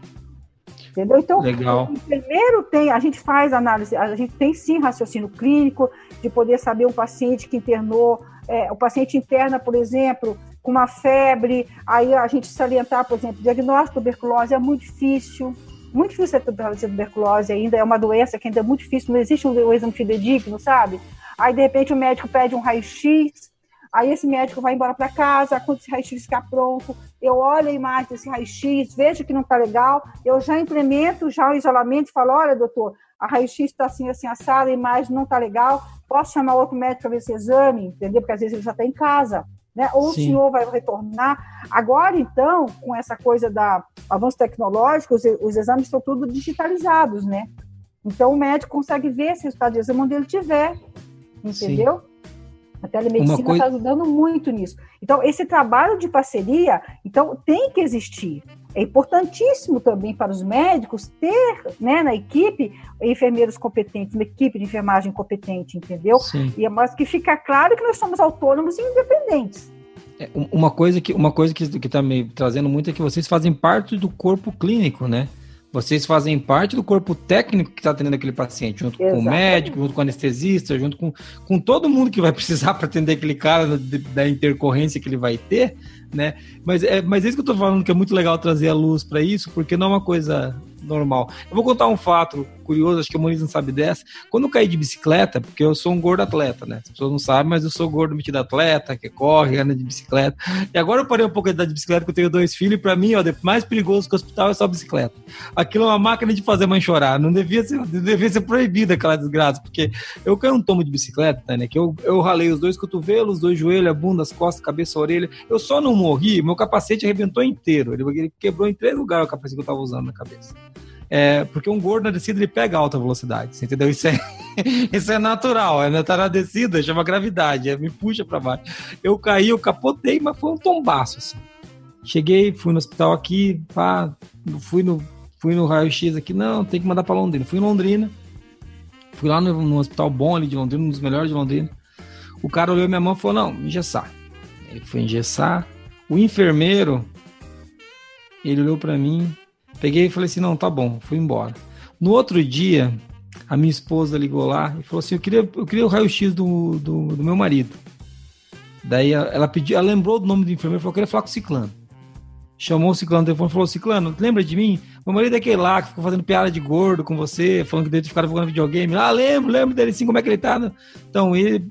Entendeu? Então, Legal. primeiro tem, a gente faz análise, a gente tem sim raciocínio clínico, de poder saber um paciente que internou, é, o paciente interna, por exemplo, com uma febre, aí a gente salientar, por exemplo, diagnóstico de tuberculose é muito difícil, muito difícil ter tuberculose ainda, é uma doença que ainda é muito difícil, não existe um exame fidedigno, sabe? Aí, de repente, o médico pede um raio-x, aí esse médico vai embora para casa, quando esse raio-x ficar pronto, eu olho a imagem desse raio-x, vejo que não está legal, eu já implemento já o isolamento e falo, olha, doutor, a raio-x está assim, assim, assada, a imagem não está legal, posso chamar outro médico para ver esse exame, entendeu? Porque às vezes ele já está em casa. Né? Ou Sim. o senhor vai retornar. Agora, então, com essa coisa da avanço tecnológico, os, os exames estão tudo digitalizados, né? Então, o médico consegue ver esse resultado de exame onde ele tiver. Entendeu? Sim. A telemedicina está coisa... ajudando muito nisso. Então, esse trabalho de parceria, então, tem que existir. É importantíssimo também para os médicos ter né, na equipe enfermeiros competentes, uma equipe de enfermagem competente, entendeu? Sim. E, mas que fica claro que nós somos autônomos e independentes. É, uma coisa que uma coisa que está me trazendo muito é que vocês fazem parte do corpo clínico, né? Vocês fazem parte do corpo técnico que está atendendo aquele paciente, junto Exatamente. com o médico, junto com o anestesista, junto com, com todo mundo que vai precisar <laughs> para atender aquele cara da intercorrência que ele vai ter, né? Mas é, mas é isso que eu estou falando, que é muito legal trazer a luz para isso, porque não é uma coisa normal. Eu vou contar um fato curioso, acho que a Moniz não sabe dessa. Quando eu caí de bicicleta, porque eu sou um gordo atleta, né? As pessoas não sabem, mas eu sou gordo metido atleta, que corre, anda de bicicleta. E agora eu parei um pouco de andar de bicicleta, porque eu tenho dois filhos, e pra mim, ó, o mais perigoso que o hospital é só bicicleta. Aquilo é uma máquina de fazer mãe chorar. Não devia ser, devia ser proibida aquela desgraça, porque eu caí um tomo de bicicleta, né? Que eu, eu ralei os dois cotovelos, os dois joelhos, a bunda, as costas, cabeça, a orelha. Eu só não morri, meu capacete arrebentou inteiro. Ele, quebrou em três lugares o capacete que eu tava usando na cabeça. É, porque um gordo na descida ele pega alta velocidade, você entendeu? Isso é, <laughs> isso é natural, é, tá na descida, chama gravidade, é, me puxa para baixo. Eu caí, eu capotei, mas foi um tombaço, assim. Cheguei, fui no hospital aqui, pá, fui no, fui no raio-x aqui, não, tem que mandar para Londrina. Fui em Londrina, fui lá no, no, hospital bom ali de Londrina, um dos melhores de Londrina. O cara olhou minha mão e falou, não, engessar. Ele foi engessar. O enfermeiro, ele olhou para mim, Peguei e falei assim: não, tá bom, fui embora. No outro dia, a minha esposa ligou lá e falou assim: eu queria, eu queria o raio-x do, do, do, meu marido. Daí ela pediu, ela lembrou do nome do enfermeiro falou: eu queria falar com o Ciclano. Chamou o Ciclano no telefone e falou: Ciclano, lembra de mim? Meu marido é aquele lá que ficou fazendo piada de gordo com você, falando que dele ficar jogando videogame. Ah, lembro, lembro dele sim, como é que ele tá. Então, ele,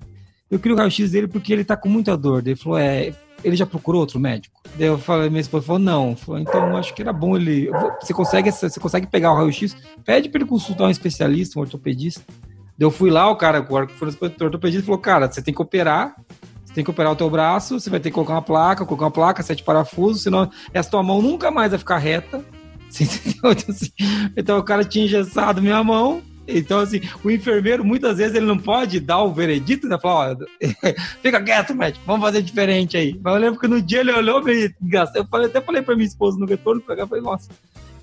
eu queria o raio-x dele porque ele tá com muita dor. Ele falou: é, ele já procurou outro médico? Daí eu falei, minha esposa falou, não. Então acho que era bom ele. Você consegue, você consegue pegar o raio-x? Pede para ele consultar um especialista, um ortopedista. Daí eu fui lá, o cara, o ortopedista falou, cara, você tem que operar, você tem que operar o teu braço, você vai ter que colocar uma placa, colocar uma placa, sete parafusos, senão essa tua mão nunca mais vai ficar reta. <laughs> Então, assim, então o cara tinha engessado minha mão, então, assim, o enfermeiro, muitas vezes, ele não pode dar o veredito, né? Falar, ó, <laughs> fica quieto, médico, vamos fazer diferente aí. Mas eu lembro que no dia ele olhou meio Eu falei, até falei pra minha esposa no retorno, pegar, falei, nossa.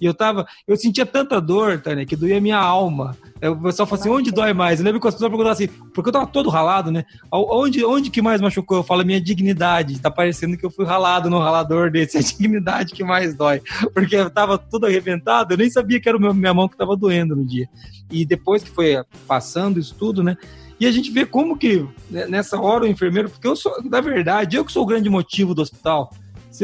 E eu tava, eu sentia tanta dor, Tânia, que doía minha alma. O pessoal fala assim, onde dói mais? Eu lembro que as pessoas perguntavam assim, porque eu tava todo ralado, né? Onde, onde que mais machucou? Eu falo, minha dignidade. Tá parecendo que eu fui ralado no ralador desse. É a dignidade que mais dói. Porque eu tava tudo arrebentado, eu nem sabia que era minha mão que tava doendo no dia. E depois que foi passando isso tudo, né? E a gente vê como que né, nessa hora o enfermeiro, porque eu sou, na verdade, eu que sou o grande motivo do hospital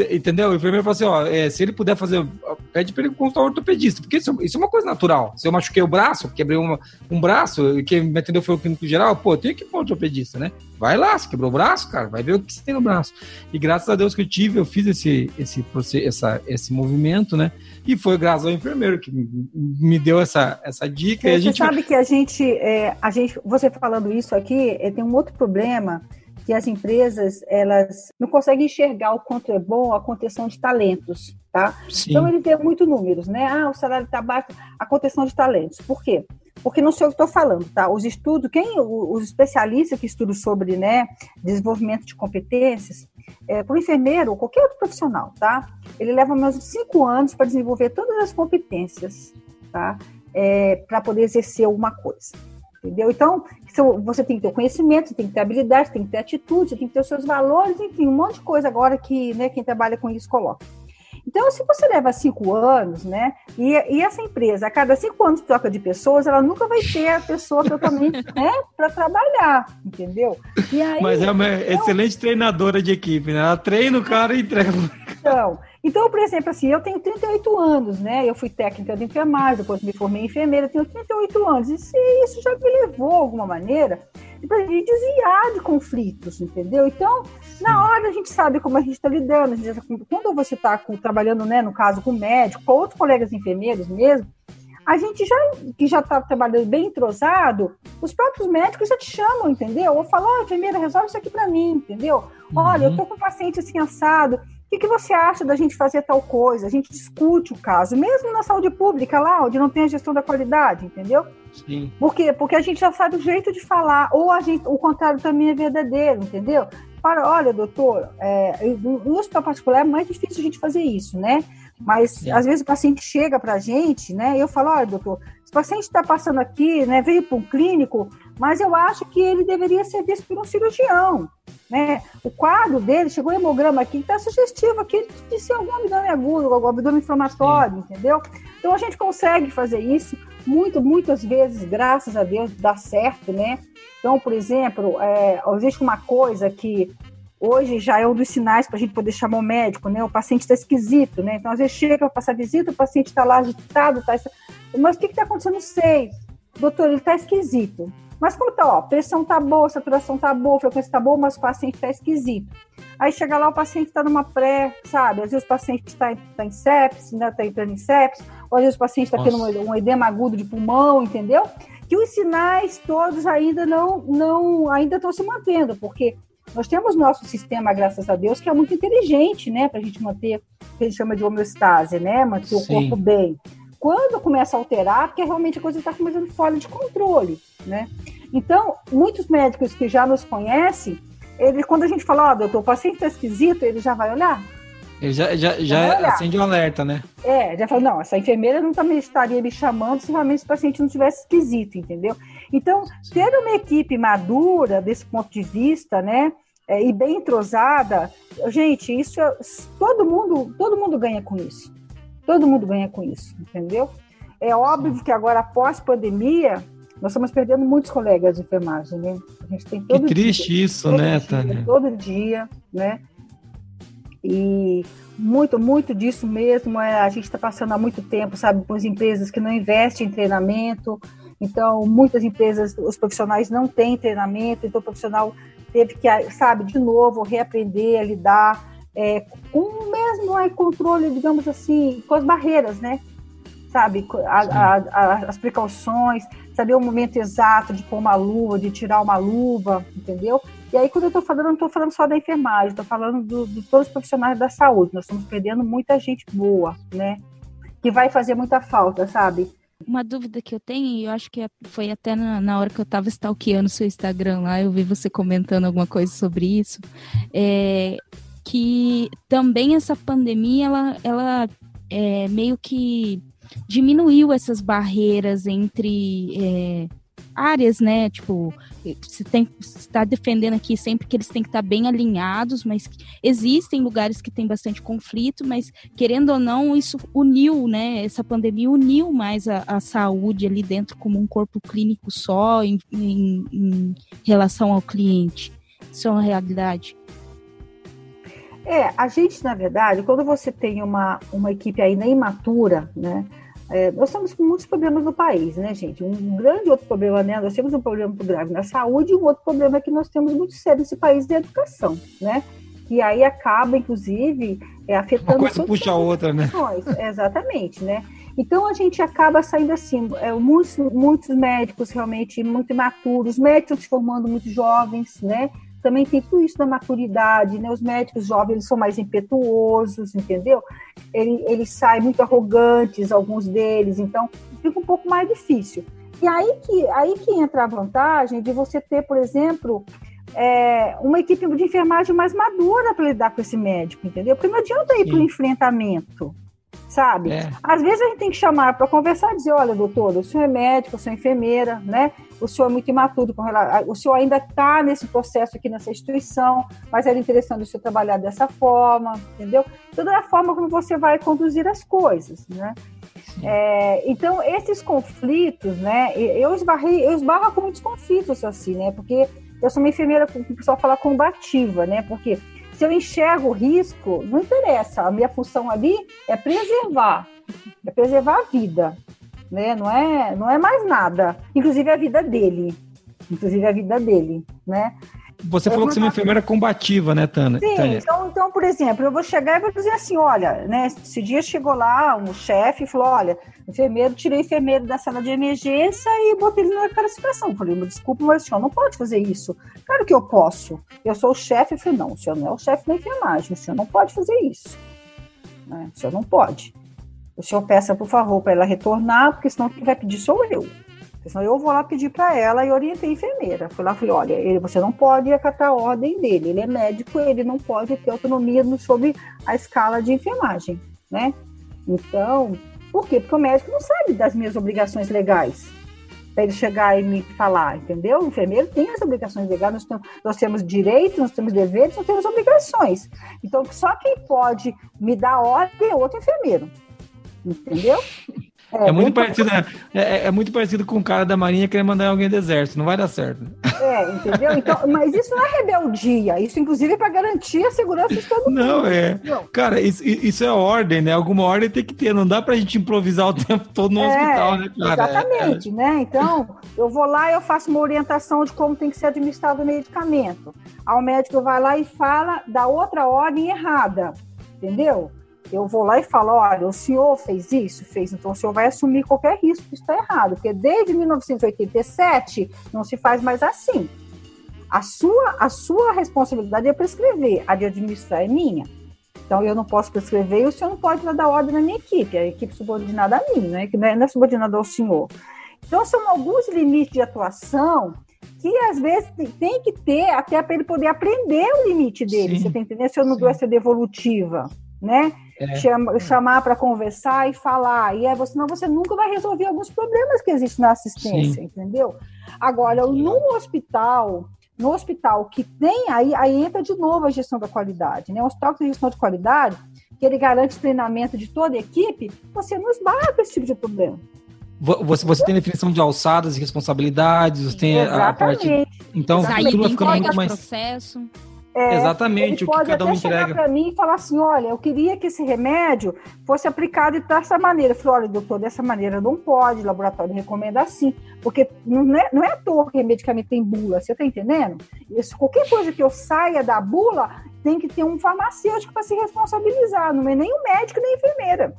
entendeu? O enfermeiro falou assim: ó, é, se ele puder fazer, pede para ele consultar um ortopedista, porque isso, isso, é uma coisa natural. Se eu machuquei o braço, quebrei uma, um braço, quem me atendeu foi o clínico geral, pô, tem que ir para um ortopedista, né? Vai lá, você quebrou o braço, cara, vai ver o que você tem no braço. E graças a Deus que eu tive, eu fiz esse, esse, essa, esse movimento, né? E foi graças ao enfermeiro que me deu essa, essa dica. Você, a gente... sabe que a gente, é, a gente, você falando isso aqui, é, tem um outro problema que as empresas elas não conseguem enxergar o quanto é bom a contenção de talentos, tá? Sim. Então ele vê muito números, né? Ah, o salário está baixo, a contenção de talentos. Por quê? Porque não sei o que estou falando, tá? Os estudos, quem os especialistas que estudam sobre, né, desenvolvimento de competências, é, para o enfermeiro ou qualquer outro profissional, tá? Ele leva menos de cinco anos para desenvolver todas as competências, tá? É, para poder exercer alguma coisa entendeu? Então, você tem que ter o conhecimento, você tem que ter habilidade, tem que ter atitude, você tem que ter os seus valores, enfim, um monte de coisa agora que né, quem trabalha com isso coloca. Então, se você leva cinco anos, né, e, e, essa empresa, a cada cinco anos troca de pessoas, ela nunca vai ter a pessoa totalmente, <laughs> né, para trabalhar, entendeu? Aí, Mas é uma então, excelente treinadora de equipe, né? Ela treina o cara e entrega. Então, então, por exemplo, assim, eu tenho 38 anos, né? Eu fui técnica de enfermagem, depois me formei em enfermeira, tenho 38 anos. E isso já me levou, de alguma maneira, para a gente desviar de conflitos, entendeu? Então, na hora a gente sabe como a gente está lidando. Gente, quando você está trabalhando, né, no caso, com médico, com outros colegas enfermeiros mesmo, a gente já que já está trabalhando bem entrosado, os próprios médicos já te chamam, entendeu? Ou falam, oh, enfermeira, resolve isso aqui para mim, entendeu? Olha, eu estou com um paciente assim assado, que, que você acha da gente fazer tal coisa? A gente discute o caso, mesmo na saúde pública lá, onde não tem a gestão da qualidade, entendeu? Sim. Por quê? Porque a gente já sabe o jeito de falar, ou a gente, o contrário também é verdadeiro, entendeu? Para, olha, doutor, é, no hospital particular é mais difícil a gente fazer isso, né? Mas Sim. às vezes o paciente chega para a gente, né? E eu falo, olha, doutor, esse paciente está passando aqui, né? Veio para um clínico, mas eu acho que ele deveria ser visto por um cirurgião. Né? O quadro dele, chegou o hemograma aqui, está sugestivo aqui de ser algum abdômen agudo, algum abdômen inflamatório, Sim. entendeu? Então a gente consegue fazer isso, muito, muitas vezes, graças a Deus, dá certo, né? Então, por exemplo, é, existe uma coisa que hoje já é um dos sinais para a gente poder chamar o médico, né? O paciente está esquisito, né? Então, às vezes chega para passar visita, o paciente está lá agitado, tá... mas o que está acontecendo? Não sei. Doutor, ele está esquisito. Mas como tá, ó, pressão tá boa, saturação tá boa, frequência tá boa, mas o paciente tá esquisito. Aí chega lá, o paciente está numa pré, sabe? Às vezes o paciente está tá em sepsis, ainda está entrando em sepsis, ou às vezes o paciente está tendo um, um edema agudo de pulmão, entendeu? Que os sinais todos ainda não, não ainda estão se mantendo, porque nós temos nosso sistema, graças a Deus, que é muito inteligente, né? Para a gente manter o que a gente chama de homeostase, né? Manter Sim. o corpo bem. Quando começa a alterar, porque realmente a coisa está começando fora de controle, né? Então, muitos médicos que já nos conhecem, ele, quando a gente fala, ó, oh, doutor, o paciente está esquisito, ele já vai olhar. Ele já, já, já acende um alerta, né? É, já fala, não, essa enfermeira não também estaria me chamando se realmente esse paciente não tivesse esquisito, entendeu? Então, ter uma equipe madura desse ponto de vista, né, é, e bem entrosada, gente, isso é, todo mundo, todo mundo ganha com isso. Todo mundo ganha com isso, entendeu? É óbvio que agora, após pandemia, nós estamos perdendo muitos colegas de enfermagem, né? A gente tem todo que triste dia, isso, né, dia, Tânia? Todo dia, né? E muito, muito disso mesmo é a gente está passando há muito tempo, sabe, com as empresas que não investem em treinamento. Então, muitas empresas, os profissionais não têm treinamento, então o profissional teve que, sabe, de novo, reaprender a lidar é, com o mesmo é, controle, digamos assim, com as barreiras, né? Sabe, a, a, a, as precauções, saber o momento exato de pôr uma luva, de tirar uma luva, entendeu? E aí, quando eu estou falando, não estou falando só da enfermagem, estou falando do, de todos os profissionais da saúde. Nós estamos perdendo muita gente boa, né? Que vai fazer muita falta, sabe? Uma dúvida que eu tenho, e eu acho que é, foi até na, na hora que eu estava stalkeando seu Instagram lá, eu vi você comentando alguma coisa sobre isso, é que também essa pandemia, ela, ela é, meio que diminuiu essas barreiras entre é, áreas, né? Tipo, você tem está defendendo aqui sempre que eles têm que estar bem alinhados, mas existem lugares que tem bastante conflito, mas querendo ou não, isso uniu, né? Essa pandemia uniu mais a, a saúde ali dentro como um corpo clínico só em, em, em relação ao cliente. Isso é uma realidade. É, a gente, na verdade, quando você tem uma, uma equipe ainda imatura, né? É, nós estamos com muitos problemas no país, né, gente? Um grande outro problema, né? Nós temos um problema muito grave na saúde e um outro problema é que nós temos muito sério nesse país de educação, né? E aí acaba, inclusive, é, afetando... Uma coisa puxa a outra, né? Exatamente, né? Então a gente acaba saindo assim, é, muitos, muitos médicos realmente muito imaturos, médicos se formando muito jovens, né? Também tem tudo isso da maturidade, né? Os médicos jovens eles são mais impetuosos, entendeu? Eles, eles saem muito arrogantes, alguns deles, então fica um pouco mais difícil. E aí que, aí que entra a vantagem de você ter, por exemplo, é, uma equipe de enfermagem mais madura para lidar com esse médico, entendeu? Porque não adianta ir para o enfrentamento sabe? É. Às vezes a gente tem que chamar para conversar e dizer, olha, doutor, o senhor é médico, o senhor é enfermeira, né? O senhor é muito imaturo com relação, o senhor ainda está nesse processo aqui nessa instituição, mas era interessante o senhor trabalhar dessa forma, entendeu? Toda a forma como você vai conduzir as coisas, né? É, então, esses conflitos, né? Eu esbarrei, eu esbarro com muitos conflitos assim, né? Porque eu sou uma enfermeira, o pessoal fala combativa, né? Porque se eu enxergo o risco, não interessa. A minha função ali é preservar, é preservar a vida, né? Não é, não é mais nada. Inclusive a vida dele, inclusive a vida dele, né? Você falou que você é uma enfermeira combativa, né, Tânia? Sim, então, então, por exemplo, eu vou chegar e vou dizer assim, olha, né, esse dia chegou lá um chefe e falou, olha, enfermeiro, tirei o enfermeiro da sala de emergência e botei ele na classificação. Eu falei, desculpa, mas o senhor não pode fazer isso. Claro que eu posso. Eu sou o chefe. Eu falei, não, o senhor não é o chefe da enfermagem, o senhor não pode fazer isso. Né? O senhor não pode. O senhor peça, por favor, para ela retornar, porque senão quem vai pedir sou eu. Senão eu vou lá pedir para ela e orientei a enfermeira. Fui lá e falei, olha, ele, você não pode acatar a ordem dele. Ele é médico, ele não pode ter autonomia sobre a escala de enfermagem, né? Então, por quê? Porque o médico não sabe das minhas obrigações legais. Para ele chegar e me falar, entendeu? O enfermeiro tem as obrigações legais, nós temos, nós temos direitos, nós temos deveres, nós temos obrigações. Então, só quem pode me dar ordem é outro enfermeiro. Entendeu? É, é muito parecido, é, é, é, muito parecido com o cara da Marinha querer mandar alguém do exército, não vai dar certo. É, entendeu? Então, mas isso não é rebeldia, isso inclusive é para garantir a segurança de todo mundo. Não, é. Cara, isso, isso é ordem, né? Alguma ordem tem que ter, não dá pra gente improvisar o tempo todo no é, hospital, né, cara? Exatamente, né? Então, eu vou lá e eu faço uma orientação de como tem que ser administrado o medicamento. Aí o médico vai lá e fala da outra ordem errada, entendeu? Eu vou lá e falo, olha, o senhor fez isso? Fez, então o senhor vai assumir qualquer risco que está errado, porque desde 1987 não se faz mais assim. A sua, a sua responsabilidade é prescrever, a de administrar é minha. Então eu não posso prescrever e o senhor não pode dar ordem na minha equipe, a equipe subordinada a mim, né? que não é, é subordinada ao senhor. Então são alguns limites de atuação que às vezes tem que ter até para ele poder aprender o limite dele. Sim, você está entendendo? Se eu não dou essa devolutiva né? É. Chama, chamar para conversar e falar. E é, senão você nunca vai resolver alguns problemas que existem na assistência, Sim. entendeu? Agora, no hospital, no hospital que tem, aí, aí entra de novo a gestão da qualidade, né? O hospital que tem gestão de qualidade, que ele garante treinamento de toda a equipe, você não esbarra com esse tipo de problema. Você, você tem definição de alçadas e responsabilidades, você tem Exatamente. a parte. Então, Exatamente. tudo vai ficando muito mais. Processo. É, Exatamente o que cada um entrega. para mim e falar assim, olha, eu queria que esse remédio fosse aplicado dessa maneira. Eu falei, olha, doutor, dessa maneira não pode, o laboratório recomenda assim, porque não é, não é à toa que medicamento tem bula, você está entendendo? Isso, qualquer coisa que eu saia da bula, tem que ter um farmacêutico para se responsabilizar, não é nem o médico nem a enfermeira.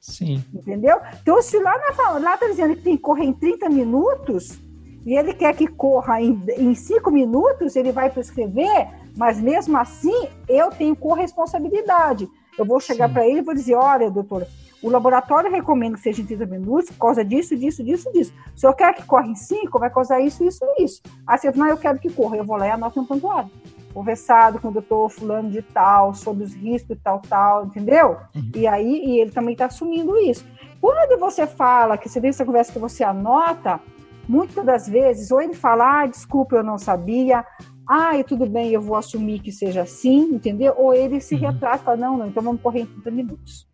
Sim. Entendeu? Então, se lá na lá está dizendo que tem que correr em 30 minutos, e ele quer que corra em, em cinco minutos, ele vai prescrever, mas mesmo assim eu tenho corresponsabilidade. Eu vou chegar para ele e vou dizer: olha, doutora, o laboratório recomenda que seja em 30 minutos por causa disso, disso, disso, disso. Se o senhor quer que corra em 5, vai causar isso, isso, isso. Aí você fala, não, eu quero que corra. Eu vou lá e anoto um pontuado. Conversado com o doutor fulano de tal, sobre os riscos e tal, tal, entendeu? Uhum. E aí, e ele também está assumindo isso. Quando você fala, que você tem essa conversa que você anota, muitas das vezes, ou ele fala, ah, desculpa, eu não sabia, ah, e tudo bem, eu vou assumir que seja assim, entendeu? Ou ele se uhum. retrata fala, não, não, então vamos correr em 30 minutos.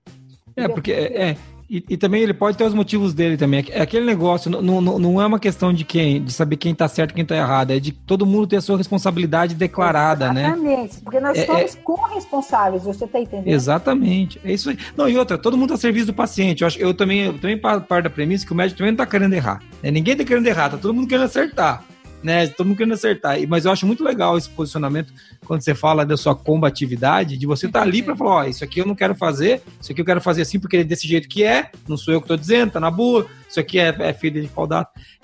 É, entendeu? É, porque, é, e, e, também ele pode ter os motivos dele também. É aquele negócio, não, não, não é uma questão de quem, de saber quem está certo e quem está errado, é de todo mundo ter a sua responsabilidade declarada, Exatamente, né? Exatamente, porque nós é, somos é, corresponsáveis, você está entendendo? Exatamente, é isso aí. Não, e outra, todo mundo a serviço do paciente. Eu, acho, eu também, eu também parto da premissa que o médico também não está querendo errar. Né? Ninguém está querendo errar, tá todo mundo querendo acertar né? Todo mundo querendo acertar. Mas eu acho muito legal esse posicionamento quando você fala da sua combatividade, de você estar tá ali para falar, ó, isso aqui eu não quero fazer, isso aqui eu quero fazer assim porque é desse jeito que é, não sou eu que estou dizendo, tá na boa, isso aqui é, é filha de pau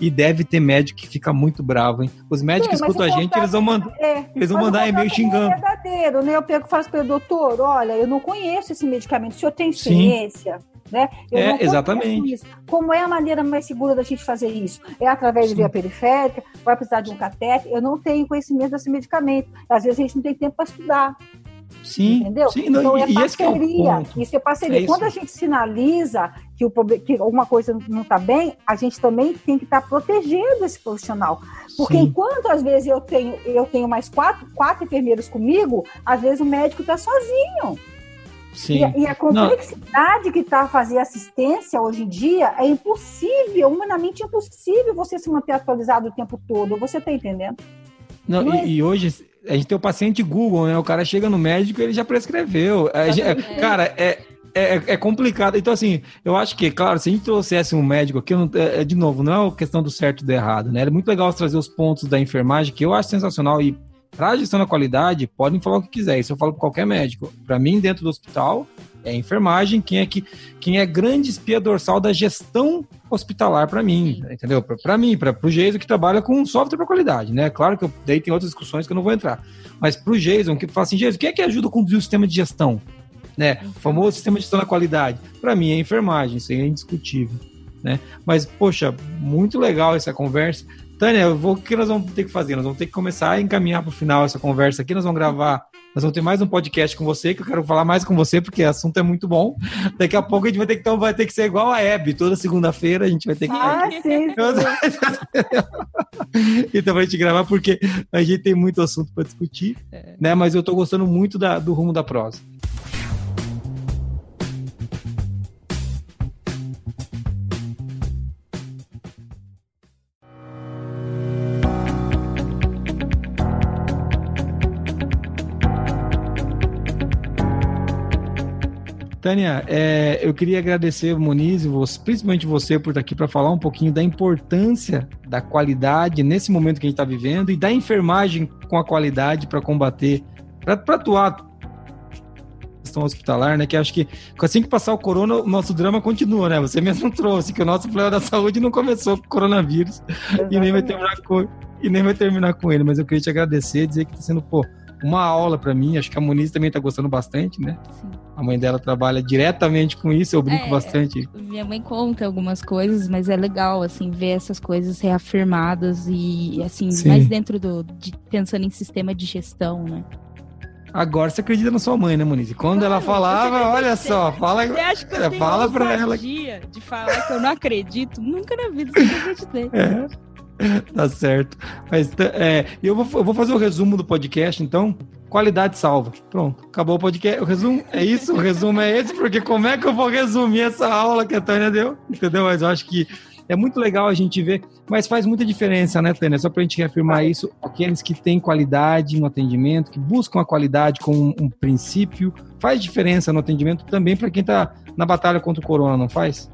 E deve ter médico que fica muito bravo, hein? Os médicos Sim, que escutam a gente, eles vão, mandar é, eles vão mandar e-mail xingando. É verdadeiro, né? Eu pego e falo para o doutor, olha, eu não conheço esse medicamento, o senhor tem experiência? Sim né? Eu é, exatamente. Isso. Como é a maneira mais segura da gente fazer isso? É através de via periférica? Vai precisar de um catéter? Eu não tenho conhecimento desse medicamento. Às vezes a gente não tem tempo para estudar. Sim, entendeu? Sim, não, então é parceria. É isso é parceria. É isso. Quando a gente sinaliza que, o, que alguma coisa não está bem, a gente também tem que estar tá protegendo esse profissional. Porque sim. enquanto às vezes eu tenho, eu tenho mais quatro, quatro enfermeiros comigo, às vezes o médico está sozinho. Sim. E, e a complexidade Não. que está a fazer assistência hoje em dia é impossível, humanamente impossível você se manter atualizado o tempo todo. Você está entendendo? Não, Não e, é... e, hoje a gente tem o paciente Google, né? O cara chega no médico e ele já prescreveu. É, cara, é, é, é, complicado. Então, assim, eu acho que, claro, se a gente trouxesse um médico aqui, não, é, é, de novo, não é uma questão do certo e do errado, né? É muito legal trazer os pontos da enfermagem, que eu acho sensacional e para a gestão da qualidade, podem falar o que quiser. Isso eu falo para qualquer médico. Para mim, dentro do hospital, é enfermagem quem é que quem é grande espia dorsal da gestão hospitalar para mim, entendeu? Para mim, para o Jason que trabalha com software para qualidade, né? Claro que eu, daí tem outras discussões que eu não vou entrar. Mas para o Jason, que fala assim, Jason, quem é que ajuda a conduzir o sistema de gestão? Né? O famoso sistema de gestão da qualidade. Para mim é enfermagem, isso aí é indiscutível. Né? Mas, poxa, muito legal essa conversa. Tânia, vou, o que nós vamos ter que fazer? Nós vamos ter que começar a encaminhar para o final essa conversa aqui. Nós vamos gravar, nós vamos ter mais um podcast com você, que eu quero falar mais com você, porque o assunto é muito bom. Daqui a pouco a gente vai ter que, então, vai ter que ser igual a Hebe. Toda segunda-feira a gente vai ter que. Ah, <laughs> sim, sim. então, a gente gravar, porque a gente tem muito assunto para discutir, é. né? Mas eu estou gostando muito da, do rumo da prosa. Tânia, é, eu queria agradecer, Moniz, você, principalmente você, por estar aqui para falar um pouquinho da importância da qualidade nesse momento que a gente está vivendo e da enfermagem com a qualidade para combater, para atuar questão hospitalar, né? Que acho que assim que passar o corona, o nosso drama continua, né? Você mesmo <laughs> trouxe que o nosso problema da saúde não começou com o coronavírus e nem vai terminar com e nem vai terminar com ele. Mas eu queria te agradecer, dizer que está sendo pô, uma aula para mim. Acho que a Moniz também está gostando bastante, né? Sim. A mãe dela trabalha diretamente com isso, eu brinco é, bastante. Minha mãe conta algumas coisas, mas é legal, assim, ver essas coisas reafirmadas e, assim, Sim. mais dentro do. De, pensando em sistema de gestão, né? Agora você acredita na sua mãe, né, Moniz? Quando claro, ela falava, olha só, fala, você acha que eu tenho fala para ela. de falar que eu não acredito, nunca na vida eu acreditei. É. <laughs> Tá certo. Mas é, eu, vou, eu vou fazer o resumo do podcast, então. Qualidade salva. Pronto, acabou o podcast. O resumo é isso, o resumo é esse, porque como é que eu vou resumir essa aula que a Tânia deu? Entendeu? Mas eu acho que é muito legal a gente ver, mas faz muita diferença, né, Tânia? Só para a gente reafirmar isso, aqueles que têm qualidade no atendimento, que buscam a qualidade como um, princípio, faz diferença no atendimento também para quem está na batalha contra o corona, não faz?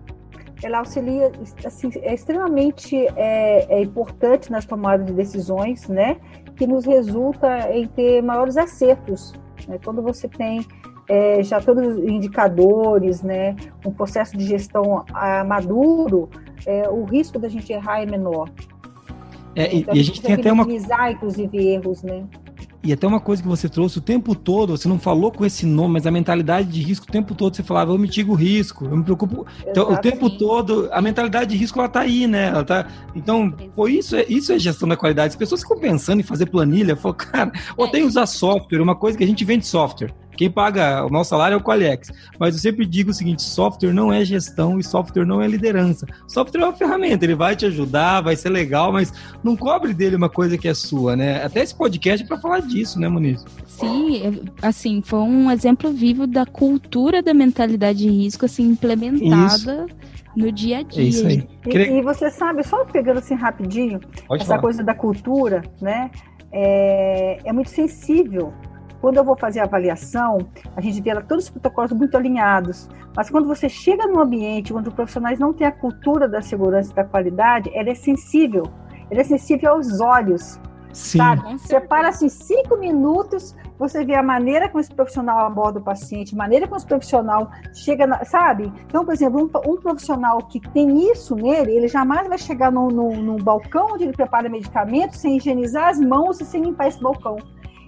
Ela auxilia, assim, é extremamente é, é importante nas tomadas de decisões, né? Que nos resulta em ter maiores acertos. Né? Quando você tem é, já todos os indicadores, né, um processo de gestão ah, maduro, é, o risco da gente errar é menor. É, então, e a gente tem até uma minimizar, inclusive, erros, né? E até uma coisa que você trouxe o tempo todo, você não falou com esse nome, mas a mentalidade de risco o tempo todo você falava, eu mitigo o risco, eu me preocupo. Então, o tempo todo, a mentalidade de risco ela tá aí, né? Ela tá... Então, pô, isso é, isso é gestão da qualidade. As pessoas ficam pensando em fazer planilha, falam, cara, ou é. tem usar software, uma coisa que a gente vende software. Quem paga o nosso salário é o Qualiex. Mas eu sempre digo o seguinte: software não é gestão e software não é liderança. Software é uma ferramenta, ele vai te ajudar, vai ser legal, mas não cobre dele uma coisa que é sua, né? Até esse podcast é para falar disso, né, Muniz? Sim, assim, foi um exemplo vivo da cultura da mentalidade de risco, assim, implementada. Isso no dia a dia. É isso aí. E, e, você sabe, só pegando assim rapidinho, Pode essa falar. coisa da cultura, né? É, é muito sensível quando eu vou fazer a avaliação, a gente vê todos os protocolos muito alinhados. Mas quando você chega num ambiente onde os profissionais não têm a cultura da segurança e da qualidade, ela é sensível. Ela é sensível aos olhos. Sim. Sabe? Você para assim cinco minutos, você vê a maneira como esse profissional aborda o paciente, a maneira como esse profissional chega, na, sabe? Então, por exemplo, um, um, profissional que tem isso nele, ele jamais vai chegar num, num balcão onde ele prepara medicamentos sem higienizar as mãos e sem limpar esse balcão.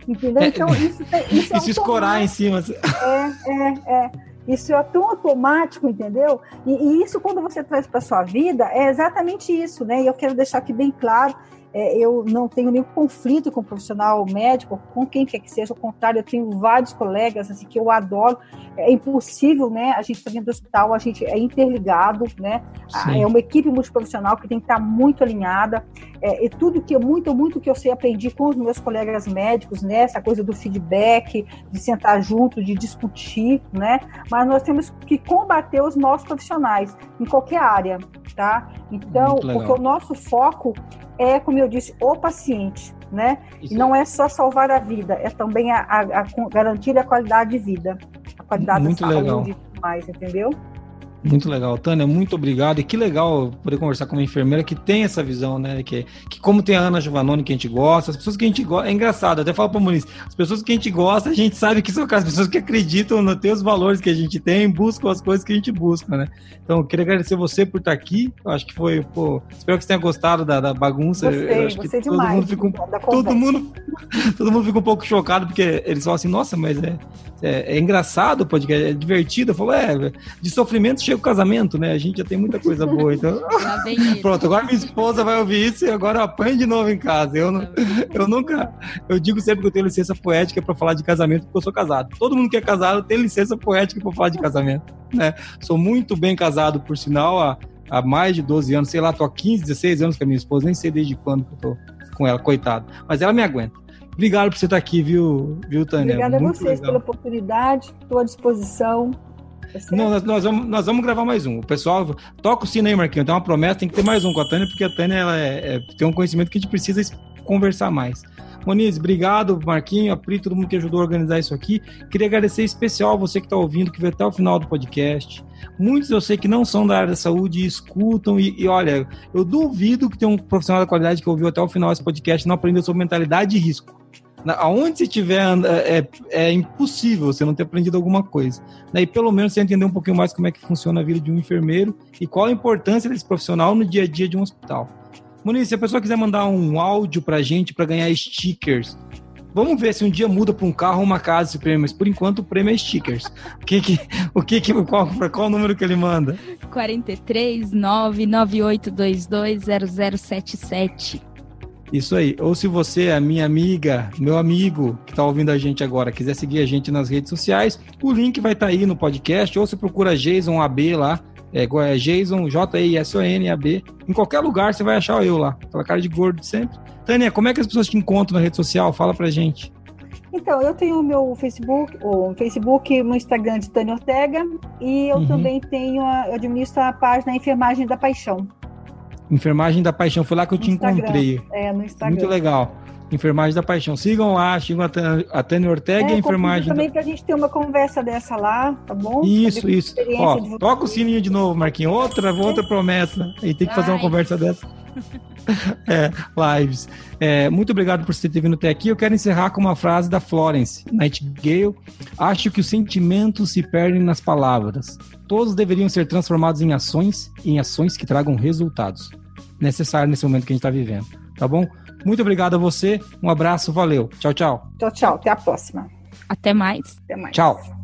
Entendeu? É, então, <laughs> isso, isso é e se escorar em cima. Assim. É, é, é. Isso é tão automático, entendeu? E, e isso, quando você traz para sua vida, é exatamente isso, né? E eu quero deixar aqui bem claro é, eu não tenho nenhum conflito com o profissional médico, com quem quer que seja, ao contrário, eu tenho vários colegas assim, que eu adoro. É impossível, né? A gente está dentro do hospital, a gente é interligado, né? Sim. É uma equipe multiprofissional que tem que estar muito alinhada. É, e tudo que muito, muito que eu sei aprendi com os meus colegas médicos, né? Essa coisa do feedback, de sentar junto, de discutir, né? Mas nós temos que combater os nossos profissionais em qualquer área, tá? Então, porque o nosso foco é, como eu disse, o paciente, né? Isso. E não é só salvar a vida, é também a, a, a garantir a qualidade de vida, a qualidade Muito da saúde legal. mais, entendeu? Muito legal, Tânia, muito obrigado. E que legal poder conversar com uma enfermeira que tem essa visão, né? Que, que como tem a Ana Giovannone que a gente gosta, as pessoas que a gente gosta. É engraçado, até falo para o Muniz, as pessoas que a gente gosta, a gente sabe que são as pessoas que acreditam no ter os valores que a gente tem, buscam as coisas que a gente busca, né? Então, eu queria agradecer você por estar aqui. Eu acho que foi, pô, espero que você tenha gostado da, da bagunça. Gostei, eu acho que todo demais, mundo fica um, todo mundo, <laughs> todo mundo fica um pouco chocado, porque eles falam assim, nossa, mas é, é, é engraçado o podcast, é divertido. Eu falo, é, de sofrimento chega o casamento, né? A gente já tem muita coisa boa. Então... <laughs> Pronto, agora minha esposa vai ouvir isso e agora eu apanho de novo em casa. Eu, não, eu nunca. Eu digo sempre que eu tenho licença poética para falar de casamento, porque eu sou casado. Todo mundo que é casado tem licença poética para falar de casamento. Né? Sou muito bem casado, por sinal, há, há mais de 12 anos, sei lá, tô há 15, 16 anos com a minha esposa, nem sei desde quando que eu tô com ela, coitado. Mas ela me aguenta. Obrigado por você estar aqui, viu, viu Tânia? Obrigada a vocês legal. pela oportunidade, estou à disposição. Tá Não, nós, nós, vamos, nós vamos gravar mais um. O pessoal, toca o sino aí, Marquinhos. Tem uma promessa, tem que ter mais um com a Tânia, porque a Tânia ela é, é, tem um conhecimento que a gente precisa conversar mais. Moniz, obrigado, Marquinho, a Pri, todo mundo que ajudou a organizar isso aqui. Queria agradecer especial você que está ouvindo, que veio até o final do podcast. Muitos eu sei que não são da área da saúde escutam, e, e olha, eu duvido que tem um profissional da qualidade que ouviu até o final esse podcast e não aprendeu sobre mentalidade de risco. Aonde você estiver, é, é impossível você não ter aprendido alguma coisa. E pelo menos você entender um pouquinho mais como é que funciona a vida de um enfermeiro e qual a importância desse profissional no dia a dia de um hospital. Muniz, se a pessoa quiser mandar um áudio pra gente para ganhar stickers, Vamos ver se um dia muda para um carro ou uma casa esse prêmio, mas por enquanto o prêmio é stickers. O que que, o que, que qual, qual número que ele manda? 43 99822 0077. Isso aí. Ou se você, é minha amiga, meu amigo que está ouvindo a gente agora, quiser seguir a gente nas redes sociais, o link vai estar tá aí no podcast, ou você procura Jason AB lá, é, é Jason, J-I-S-O-N-A-B. Em qualquer lugar você vai achar eu lá. Aquela cara de gordo sempre. Tânia, como é que as pessoas te encontram na rede social? Fala pra gente. Então, eu tenho o meu Facebook, o Facebook no Instagram de Tânia Ortega, e eu uhum. também tenho, a, eu administro a página Enfermagem da Paixão. Enfermagem da Paixão, foi lá que eu no te Instagram. encontrei. É, no Instagram. Muito legal. Enfermagem da Paixão. Sigam lá, sigam a Tânia Ortega é, e a Enfermagem. também da... pra gente ter uma conversa dessa lá, tá bom? Isso, isso. Ó, toca o sininho de novo, Marquinhos. Outra, outra promessa. E tem que fazer uma conversa dessa. <laughs> é, lives. É, muito obrigado por você ter vindo até aqui. Eu quero encerrar com uma frase da Florence Nightingale. Acho que os sentimentos se perdem nas palavras. Todos deveriam ser transformados em ações, em ações que tragam resultados necessário nesse momento que a gente está vivendo. Tá bom? Muito obrigado a você. Um abraço, valeu. Tchau, tchau. Tchau, tchau. Até a próxima. Até mais. Até mais. Tchau.